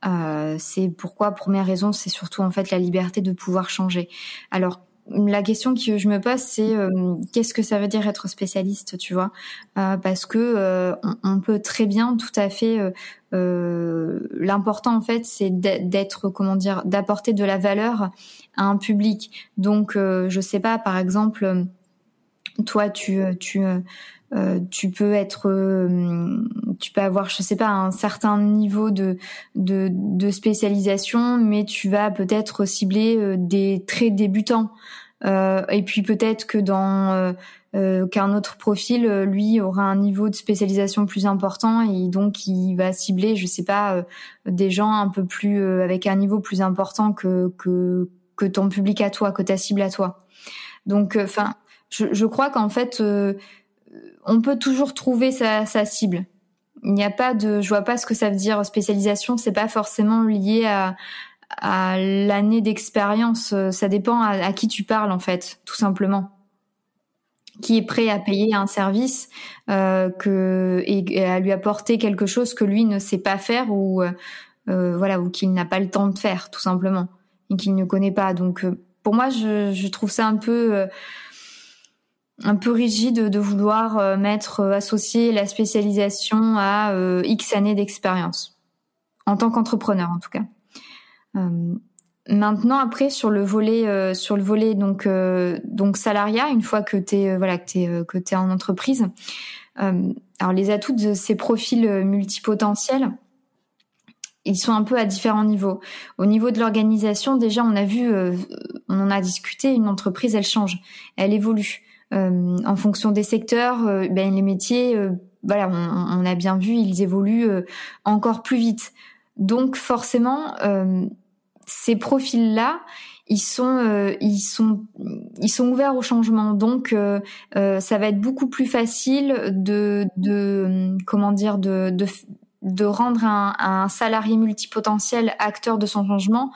Euh, c'est pourquoi première raison, c'est surtout en fait la liberté de pouvoir changer. Alors la question que je me pose, c'est euh, qu'est-ce que ça veut dire être spécialiste, tu vois? Euh, Parce que euh, on, peut très bien, tout à fait. L'important en fait, c'est d'être, comment dire, d'apporter de la valeur à un public. Donc, je sais pas, par exemple, toi, tu, tu tu peux être, tu peux avoir, je sais pas, un certain niveau de, de, de spécialisation, mais tu vas peut-être cibler des très débutants. Euh, et puis peut-être que dans euh, euh, qu'un autre profil, lui, aura un niveau de spécialisation plus important et donc il va cibler, je sais pas, des gens un peu plus avec un niveau plus important que que que ton public à toi, que ta cible à toi. Donc, enfin, je, je, crois qu'en fait, on peut toujours trouver sa, sa cible. Il n'y a pas de, je vois pas ce que ça veut dire spécialisation. C'est pas forcément lié à l'année d'expérience. Euh, ça dépend à, qui tu parles en fait, tout simplement. Qui est prêt à payer un service euh, que et, à lui apporter quelque chose que lui ne sait pas faire ou euh, euh voilà ou qu'il n'a pas le temps de faire, tout simplement, et qu'il ne connaît pas. Donc euh, pour moi, je, je, trouve ça un peu un peu rigide de vouloir mettre associer la spécialisation à X années d'expérience en tant qu'entrepreneur en tout cas. Euh, maintenant, après sur le volet, euh, donc euh, donc salariat, une fois que que t'es en entreprise, alors les atouts de ces profils multipotentiels, ils sont un peu à différents niveaux. Au niveau de l'organisation, déjà, on a vu, on en a discuté, une entreprise, elle change, elle évolue. Euh, en fonction des secteurs, ben, les métiers, voilà, on, a bien vu, ils évoluent encore plus vite. Donc forcément, ces profils-là, ils sont, euh, ils sont, ils sont ouverts au changement. Donc, euh, euh, ça va être beaucoup plus facile de, de comment dire, de, de, de rendre un, salarié multipotentiel acteur de son changement,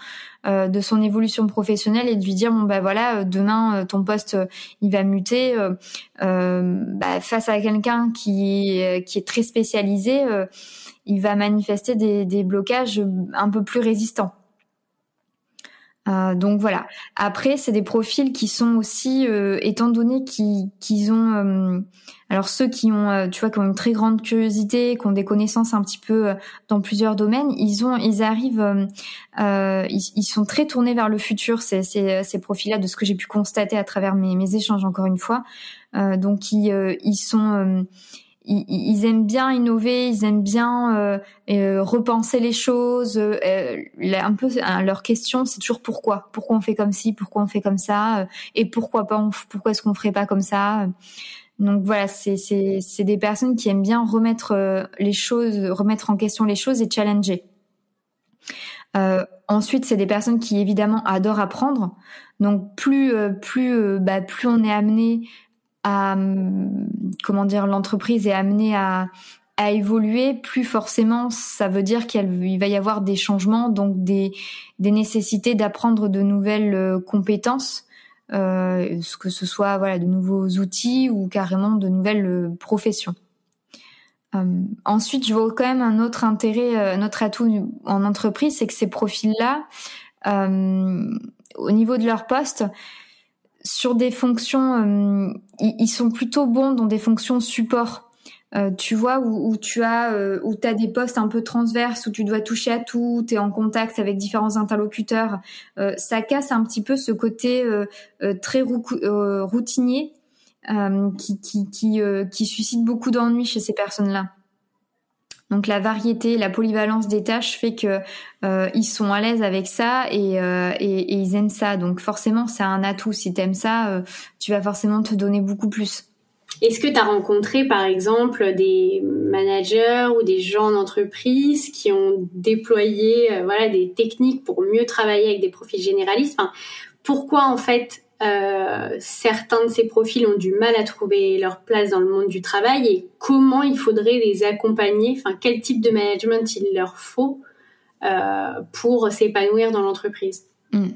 de son évolution professionnelle et de lui dire bon bah voilà, demain ton poste il va muter. Bah, face à quelqu'un qui qui est très spécialisé, il va manifester des, des blocages un peu plus résistants. Euh, donc voilà. Après, c'est des profils qui sont aussi, euh, étant donné qu'ils ont, euh, alors ceux qui ont, tu vois, qui ont une très grande curiosité, qui ont des connaissances un petit peu dans plusieurs domaines, ils ont, ils arrivent, ils, ils, sont très tournés vers le futur. Ces, ces, ces profils-là, de ce que j'ai pu constater à travers mes, mes échanges encore une fois. donc ils, ils sont ils, aiment bien innover, ils aiment bien euh, euh, repenser les choses. Euh, un peu leur question, c'est toujours pourquoi? Pourquoi on fait comme ci, pourquoi on fait comme ça, et pourquoi pas, pourquoi est-ce qu'on ferait pas comme ça? Donc voilà, c'est des personnes qui aiment bien remettre les choses, remettre en question les choses et challenger. ensuite, c'est des personnes qui évidemment adorent apprendre. Donc plus plus bah, plus on est amené comment dire l'entreprise est amenée à, à évoluer, plus forcément ça veut dire qu'il va y avoir des changements, donc des, des nécessités d'apprendre de nouvelles euh, compétences, euh, que ce soit voilà de nouveaux outils ou carrément de nouvelles euh, professions. Euh, ensuite, je vois quand même un autre intérêt, un autre atout en entreprise, c'est que ces profils-là, au niveau de leur poste, sur des fonctions, euh, ils, sont plutôt bons dans des fonctions support. Euh, tu vois où, tu as euh, où des postes un peu transverses où tu dois toucher à tout, tu es en contact avec différents interlocuteurs. ça casse un petit peu ce côté très routinier qui qui qui, suscite beaucoup d'ennuis chez ces personnes-là. Donc la variété, la polyvalence des tâches fait que euh, ils sont à l'aise avec ça et, euh, et, et, ils aiment ça. Donc forcément, c'est un atout. Si t'aimes ça, euh, tu vas forcément te donner beaucoup plus. Est-ce que tu as rencontré par exemple des managers ou des gens d'entreprise qui ont déployé euh, voilà des techniques pour mieux travailler avec des profils généralistes? Pourquoi en fait euh, certains de ces profils ont du mal à trouver leur place dans le monde du travail et comment il faudrait les accompagner, enfin quel type de management il leur faut euh, pour s'épanouir dans l'entreprise? Mm.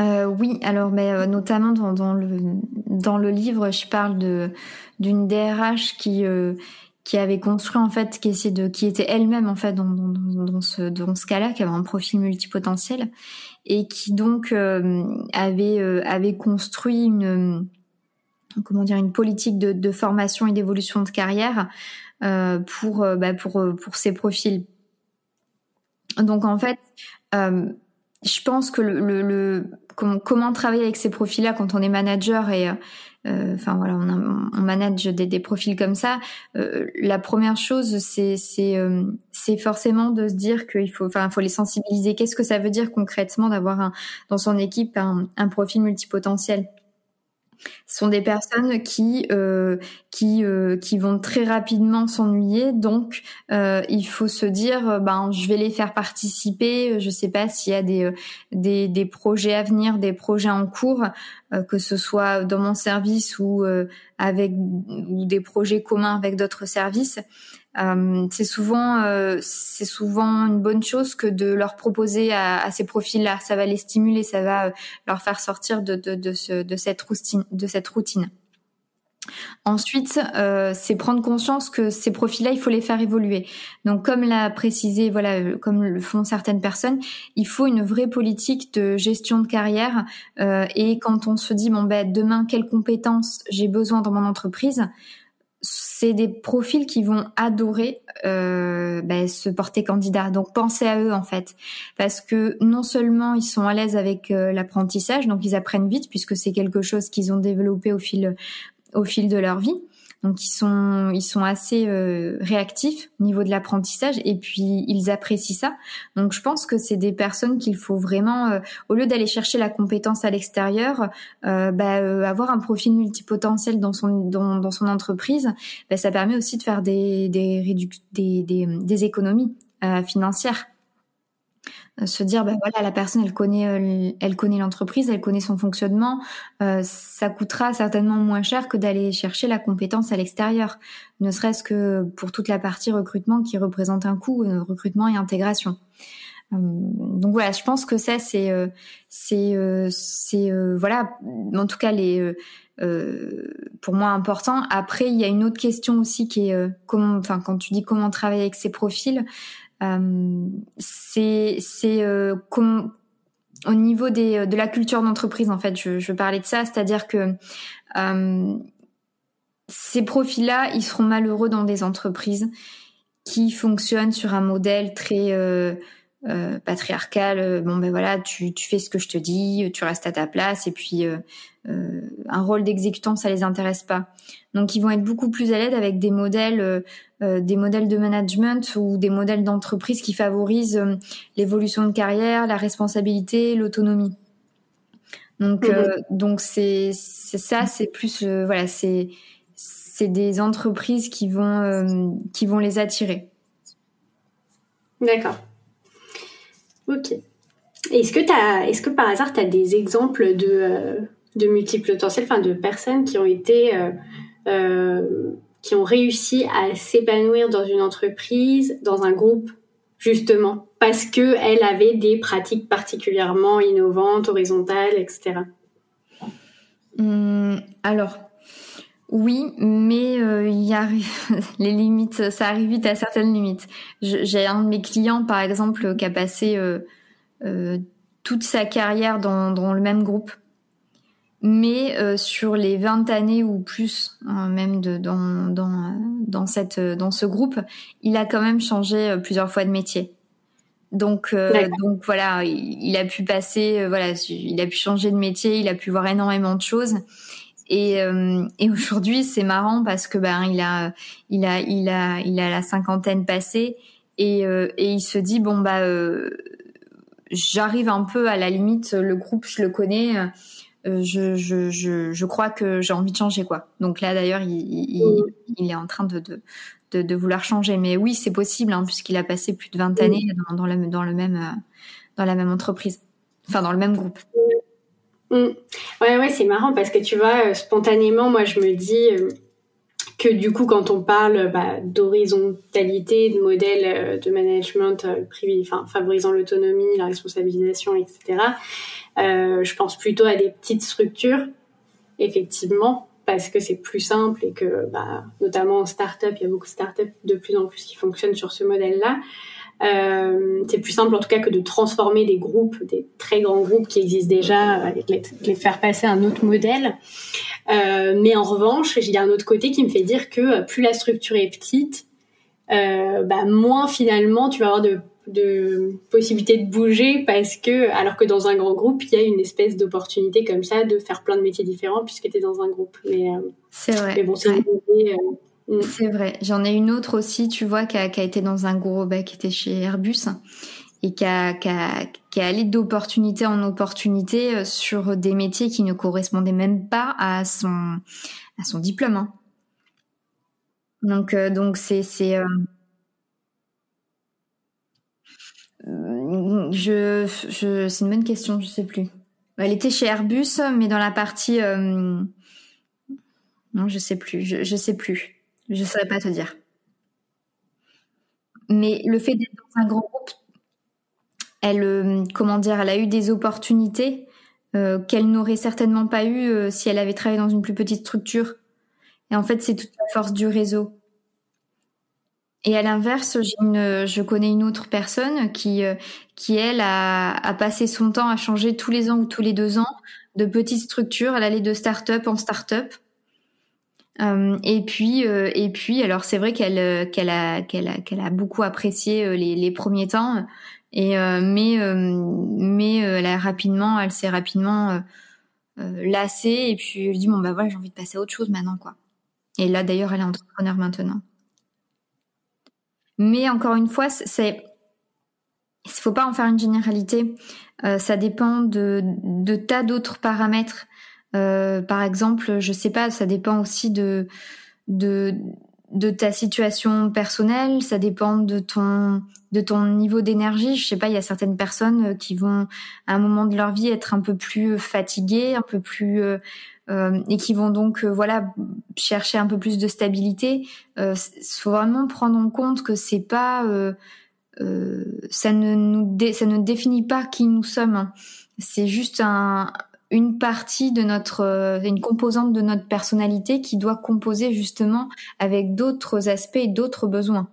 Euh, oui, alors mais euh, notamment dans, dans, le dans le livre, je parle de d'une DRH qui euh, qui avait construit en fait, qui essayait de, qui était elle-même en fait dans, dans, dans ce dans ce cas-là, qui avait un profil multipotentiel et qui donc euh, avait avait construit une comment dire une politique de, de formation et d'évolution de carrière pour bah, pour pour ces profils. Donc en fait, je pense que le, le comment, travailler avec ces profils-là quand on est manager et euh, enfin voilà, on, on manage des, profils comme ça. Euh, la première chose, euh, c'est forcément de se dire qu'il faut, enfin, faut les sensibiliser. Qu'est-ce que ça veut dire concrètement d'avoir dans son équipe un profil multipotentiel? Ce sont des personnes qui euh, qui euh, qui vont très rapidement s'ennuyer. Donc euh, il faut se dire ben je vais les faire participer. Je sais pas s'il y a des, des des projets à venir des projets en cours que ce soit dans mon service ou avec ou des projets communs avec d'autres services euh, c'est souvent euh, c'est souvent une bonne chose que de leur proposer à, à ces profils-là. Ça va les stimuler, ça va euh, leur faire sortir de, de, de, ce, de cette routine. De cette routine. Ensuite, euh, c'est prendre conscience que ces profils-là, il faut les faire évoluer. Donc, comme l'a précisé, voilà, comme le font certaines personnes, il faut une vraie politique de gestion de carrière. Euh, et quand on se dit, bon ben, demain, quelles compétences j'ai besoin dans mon entreprise, c'est des profils qui vont adorer euh, ben, se porter candidat. Donc pensez à eux en fait, parce que non seulement ils sont à l'aise avec euh, l'apprentissage, donc ils apprennent vite puisque c'est quelque chose qu'ils ont développé au fil au fil de leur vie, donc ils sont ils sont assez euh, réactifs au niveau de l'apprentissage et puis ils apprécient ça. Donc je pense que c'est des personnes qu'il faut vraiment euh, au lieu d'aller chercher la compétence à l'extérieur, euh, bah, euh, avoir un profil multipotentiel dans son dans, dans son entreprise, bah, ça permet aussi de faire des des des, des, des économies financières se dire ben voilà la personne elle connaît euh, elle connaît l'entreprise elle connaît son fonctionnement euh, ça coûtera certainement moins cher que d'aller chercher la compétence à l'extérieur. Ne serait-ce que pour toute la partie recrutement qui représente un coût euh, recrutement et intégration. Donc voilà je pense que ça c'est c'est c'est voilà en tout cas les pour moi important. Après il y a une autre question aussi qui est comment enfin quand tu dis comment travailler avec ces profils euh, c'est c'est euh, au niveau des, de la culture d'entreprise en fait je, je parlais de ça c'est-à-dire que euh, ces profils-là ils seront malheureux dans des entreprises qui fonctionnent sur un modèle très euh, euh, patriarcal. Bon ben voilà, tu, tu fais ce que je te dis, tu restes à ta place et puis euh, un rôle d'exécutant ça les intéresse pas. Donc ils vont être beaucoup plus à l'aide avec des modèles euh, des modèles de management ou des modèles d'entreprise qui favorisent euh, l'évolution de carrière, la responsabilité, l'autonomie. Donc, mhm. euh, donc c'est ça, c'est plus voilà, c'est c'est des entreprises qui vont qui vont les attirer. D'accord. Ok. Est-ce que as, est-ce que par hasard tu as des exemples de de multiples potentiels, enfin de personnes qui ont été qui ont réussi à s'épanouir dans une entreprise, dans un groupe, justement, parce que elle avait des pratiques particulièrement innovantes, horizontales, etc. Hum, alors, oui, mais euh, y a les limites, ça arrive vite à certaines limites. J'ai un de mes clients, par exemple, qui a passé euh, euh, toute sa carrière dans le même groupe mais euh, sur les 20 années ou plus, hein, même de, dans, dans, dans, cette, dans ce groupe, il a quand même changé euh, plusieurs fois de métier. Donc, euh, donc voilà, il, a pu passer, voilà, il a pu changer de métier, il a pu voir énormément de choses. Et, et aujourd'hui, c'est marrant parce que ben il a, il a, il a, il a la cinquantaine passée et, et il se dit bon bah j'arrive un peu à la limite, le groupe je le connais, je, je, je, je crois que j'ai envie de changer quoi. Donc là d'ailleurs il, il, il, est en train de, de, de, de vouloir changer. Mais oui, c'est possible, hein, puisqu'il a passé plus de 20 années dans, dans, le, dans, le même, euh, dans la même entreprise, enfin dans le même groupe. Mm. Ouais, ouais, c'est marrant parce que tu vois, euh, spontanément, moi, je me dis euh, que du coup, quand on parle bah, d'horizontalité, de modèle de management enfin, favorisant l'autonomie, la responsabilisation, etc., euh, je pense plutôt à des petites structures, effectivement, parce que c'est plus simple et que, bah, notamment en start-up, il y a beaucoup de start-up de plus en plus qui fonctionnent sur ce modèle-là. Euh, c'est plus simple en tout cas que de transformer des groupes, des très grands groupes qui existent déjà, et les, les faire passer à un autre modèle. Euh, mais en revanche, il y a un autre côté qui me fait dire que plus la structure est petite, euh, bah, moins finalement tu vas avoir de de possibilité de bouger parce que, alors que dans un grand groupe, il y a une espèce d'opportunité comme ça de faire plein de métiers différents puisque tu es dans un groupe. Mais, euh, c'est vrai. Mais bon, c'est euh, mm. C'est vrai. J'en ai une autre aussi, tu vois, qui a, qui a été dans un groupe, bah, qui était chez Airbus et qui a, qui a, qui a allé d'opportunité en opportunité euh, sur des métiers qui ne correspondaient même pas à son, à son diplôme. Hein. Donc, donc c'est, c'est, c'est une bonne question, je sais plus. Elle était chez Airbus, mais dans la partie. Euh... Non, je sais plus. Je, je sais plus. Je saurais pas te dire. Mais le fait d'être dans un grand groupe, elle, euh, comment dire, elle a eu des opportunités euh, qu'elle n'aurait certainement pas eu si elle avait travaillé dans une plus petite structure. Et en fait, c'est toute la force du réseau. Et à l'inverse, je connais une autre personne qui, euh, qui elle, a, a, passé son temps à changer tous les ans ou tous les deux ans de petites structures. Elle allait de start-up en start-up. Euh, et puis, euh, et puis, alors c'est vrai qu'elle euh, qu'elle a qu'elle a qu'elle a beaucoup apprécié les, les premiers temps, et mais mais elle a rapidement, elle s'est rapidement lassée et puis elle dit bon bah voilà j'ai envie de passer à autre chose maintenant quoi. Et là d'ailleurs elle est entrepreneur maintenant. Mais encore une fois, c'est il faut pas en faire une généralité. Euh, ça dépend de, tas d'autres paramètres. Euh, par exemple, je sais pas, ça dépend aussi de, ta situation personnelle, ça dépend de ton niveau d'énergie. Je sais pas, il y a certaines personnes qui vont à un moment de leur vie être un peu plus fatiguées, un peu plus euh, et qui vont donc euh, voilà chercher un peu plus de stabilité. Euh, faut vraiment prendre en compte que c'est pas euh, ça ne nous ça ne définit pas qui nous sommes. Hein. C'est juste un une partie de notre une composante de notre personnalité qui doit composer justement avec d'autres aspects et d'autres besoins.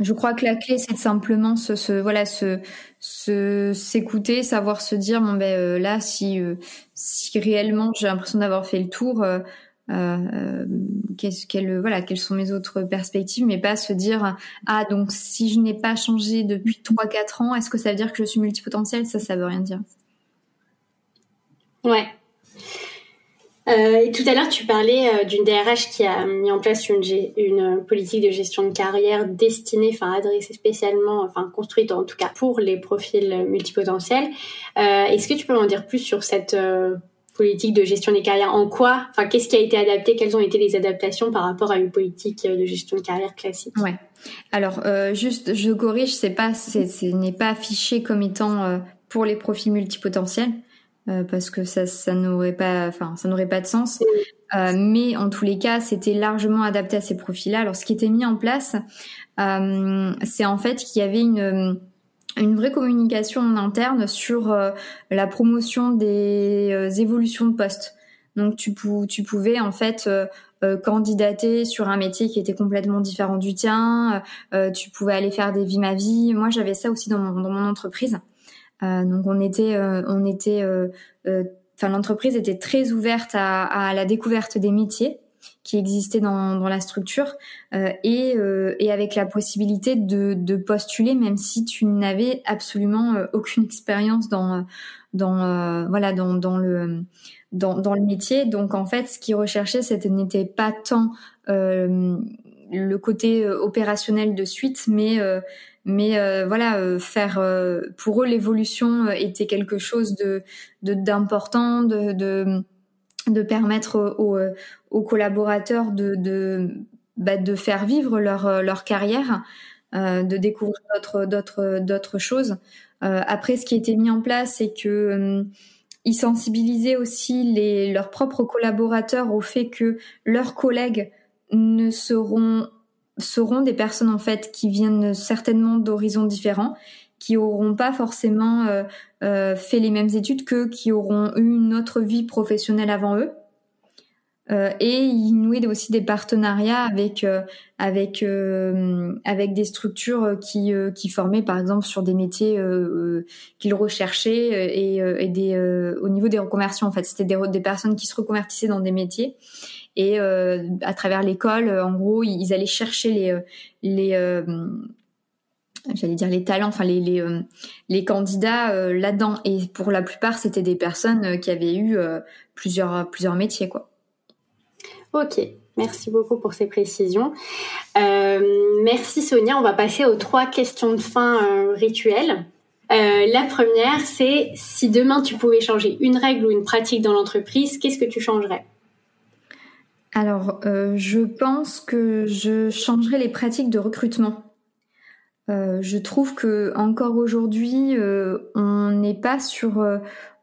Je crois que la clé, c'est simplement se, se voilà, se, s'écouter, savoir se dire bon ben euh, là, si euh, si réellement j'ai l'impression d'avoir fait le tour, euh, euh qu'est-ce qu'elle voilà, quelles sont mes autres perspectives, mais pas se dire ah donc si je n'ai pas changé depuis 3-4 ans, est-ce que ça veut dire que je suis multipotentielle? Ça, ça veut rien dire. Ouais. Euh, tout à l'heure, tu parlais euh, d'une DRH qui a mis en place une, une politique de gestion de carrière destinée, enfin adressée spécialement, enfin construite en tout cas pour les profils multipotentiels. Euh, Est-ce que tu peux m'en dire plus sur cette euh, politique de gestion des carrières? En quoi Enfin, qu'est-ce qui a été adapté? Quelles ont été les adaptations par rapport à une politique de gestion de carrière classique? Ouais. Alors, juste, je corrige, c'est pas, ce n'est pas affiché comme étant pour les profils multipotentiels. Euh, parce que ça, ça n'aurait pas, enfin, ça n'aurait pas de sens. Euh, mais en tous les cas, c'était largement adapté à ces profils-là. Alors, ce qui était mis en place, euh, c'est en fait qu'il y avait une une vraie communication en interne sur la promotion des évolutions de poste. Donc tu, tu pouvais en fait candidater sur un métier qui était complètement différent du tien. tu pouvais aller faire des vies ma vie. Moi j'avais ça aussi dans mon, dans mon entreprise. Euh, donc on était, euh, on était, euh, enfin l'entreprise était très ouverte à, à, la découverte des métiers. qui existait dans, dans la structure et, et avec la possibilité de, de postuler même si tu n'avais absolument aucune expérience dans dans voilà dans, dans le dans, dans le métier. Donc en fait, ce qu'ils recherchaient, c'était n'était pas tant le côté opérationnel de suite, mais mais euh, voilà, euh, faire euh, pour eux l'évolution était quelque chose de d'important, de, de, de permettre aux, aux collaborateurs de de, bah, de faire vivre leur leur carrière, de découvrir d'autres d'autres d'autres choses. après, ce qui a été mis en place, c'est que ils sensibilisaient aussi les, leurs propres collaborateurs au fait que leurs collègues ne seront seront des personnes en fait qui viennent certainement d'horizons différents, qui auront pas forcément euh, euh, fait les mêmes études que qui auront eu une autre vie professionnelle avant eux. Euh, et ils nouaient aussi des partenariats avec avec avec des structures qui qui formaient par exemple sur des métiers qu'ils recherchaient et, et des au niveau des reconversions en fait c'était des, des personnes qui se reconvertissaient dans des métiers et euh, à travers l'école, en gros, ils allaient chercher les euh, euh, j'allais dire les talents, enfin les les, les candidats là-dedans. Et pour la plupart, c'était des personnes qui avaient eu plusieurs plusieurs métiers, quoi. Ok, merci beaucoup pour ces précisions. merci Sonia. On va passer aux trois questions de fin rituelles. la première, c'est si demain tu pouvais changer une règle ou une pratique dans l'entreprise, qu'est-ce que tu changerais? Alors, euh, je pense que je changerai les pratiques de recrutement. Euh, je trouve que encore aujourd'hui, euh, on n'est pas sur,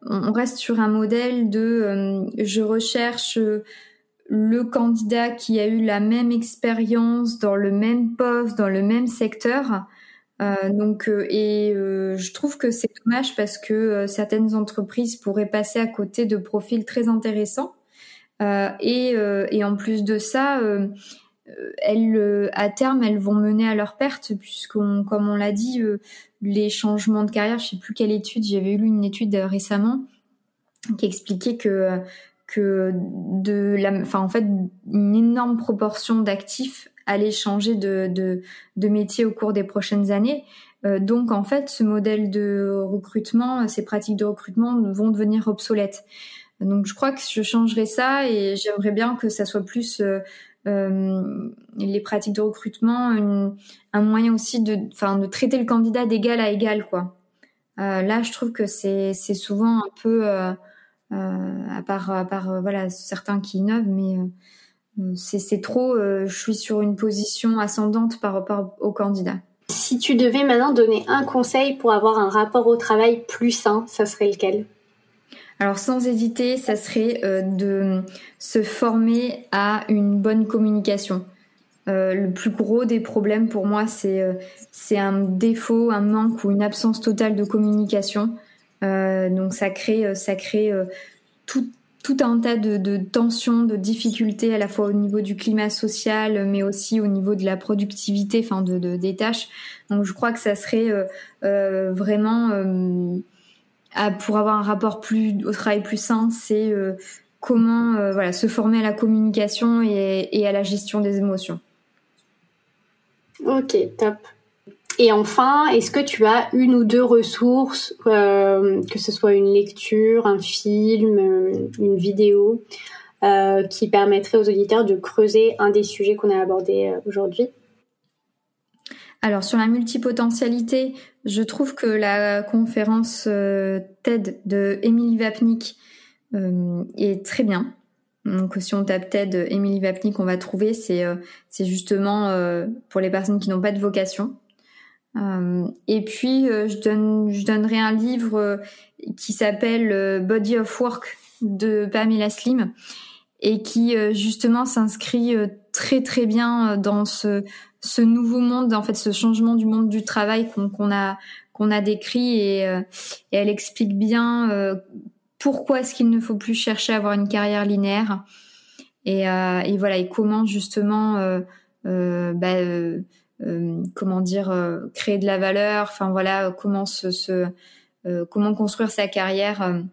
on reste sur un modèle de je recherche le candidat qui a eu la même expérience dans le même poste, dans le même secteur. donc, et je trouve que c'est dommage parce que certaines entreprises pourraient passer à côté de profils très intéressants et, euh, et, en plus de ça, euh, elles, à terme, elles vont mener à leur perte, puisqu'on, comme on l'a dit, les changements de carrière, je sais plus quelle étude, j'avais lu une étude récemment qui expliquait que que de en fait, une énorme proportion d'actifs allait changer de, de, métier au cours des prochaines années. donc en fait, ce modèle de recrutement, ces pratiques de recrutement vont devenir obsolètes. Donc je crois que je changerai ça et j'aimerais bien que ça soit plus euh, euh, les pratiques de recrutement, un moyen aussi de, enfin, de traiter le candidat d'égal à égal, quoi. Euh, là, je trouve que c'est souvent un peu, à part à part voilà certains qui innovent, mais c'est trop. je suis sur une position ascendante par rapport au candidat. Si tu devais maintenant donner un conseil pour avoir un rapport au travail plus sain, ça serait lequel? Alors sans hésiter, ça serait euh, de se former à une bonne communication. Euh, le plus gros des problèmes pour moi, c'est euh, c'est un défaut, un manque ou une absence totale de communication. donc ça crée ça crée tout tout un tas de, tensions, de difficultés à la fois au niveau du climat social, mais aussi au niveau de la productivité, enfin de des tâches. Donc je crois que ça serait vraiment pour avoir un rapport plus au travail plus sain, c'est euh, comment euh, se former à la communication et, à la gestion des émotions. Ok, top. Et enfin, est-ce que tu as une ou deux ressources, euh, que ce soit une lecture, un film, une vidéo, qui permettraient aux auditeurs de creuser un des sujets qu'on a abordé aujourd'hui? Alors sur la multipotentialité, je trouve que la conférence euh, TED de Emily Vapnik euh, est très bien. Donc si on tape TED Emily Vapnik, on va trouver c'est euh, justement pour les personnes qui n'ont pas de vocation. et puis je je donnerai un livre qui s'appelle Body of Work de Pamela Slim et qui justement s'inscrit très très bien dans ce ce nouveau monde, en fait, ce changement du monde du travail qu'on a qu'on a décrit et, euh, et, elle explique bien euh, pourquoi est-ce qu'il ne faut plus chercher à avoir une carrière linéaire. Et, euh, et voilà et comment justement bah, comment dire créer de la valeur. Enfin voilà comment se, se comment construire sa carrière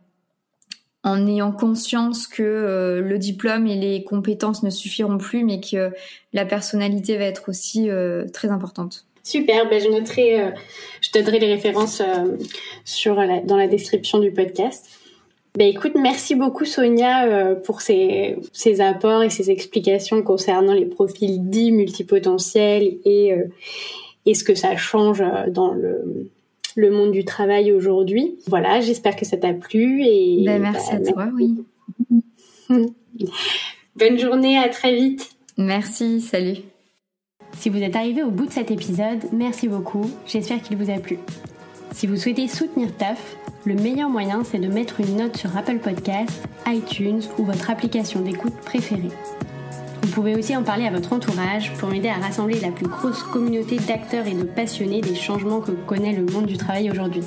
en ayant conscience que euh, le diplôme et les compétences ne suffiront plus, mais que la personnalité va être aussi euh, très importante. Super, ben je noterai, euh, je te donnerai les références dans la description du podcast. Ben écoute, merci beaucoup Sonia pour ces, ces apports et ces explications concernant les profils dits multipotentiels et, et ce que ça change dans le le monde du travail aujourd'hui. Voilà, j'espère que ça t'a plu et ben, merci bah, à toi, oui. Bonne journée, à très vite. Merci, salut. Si vous êtes arrivé au bout de cet épisode, merci beaucoup. J'espère qu'il vous a plu. Si vous souhaitez soutenir TAF, le meilleur moyen c'est de mettre une note sur Apple Podcasts, iTunes ou votre application d'écoute préférée. Vous pouvez aussi en parler à votre entourage pour m'aider à rassembler la plus grosse communauté d'acteurs et de passionnés des changements que connaît le monde du travail aujourd'hui.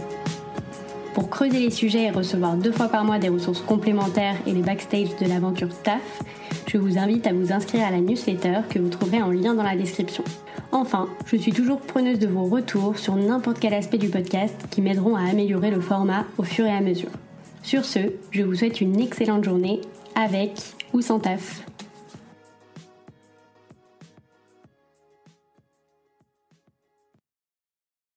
Pour creuser les sujets et recevoir deux fois par mois des ressources complémentaires et les backstage de l'aventure TAF, je vous invite à vous inscrire à la newsletter que vous trouverez en lien dans la description. Enfin, je suis toujours preneuse de vos retours sur n'importe quel aspect du podcast qui m'aideront à améliorer le format au fur et à mesure. Sur ce, je vous souhaite une excellente journée avec ou sans taf.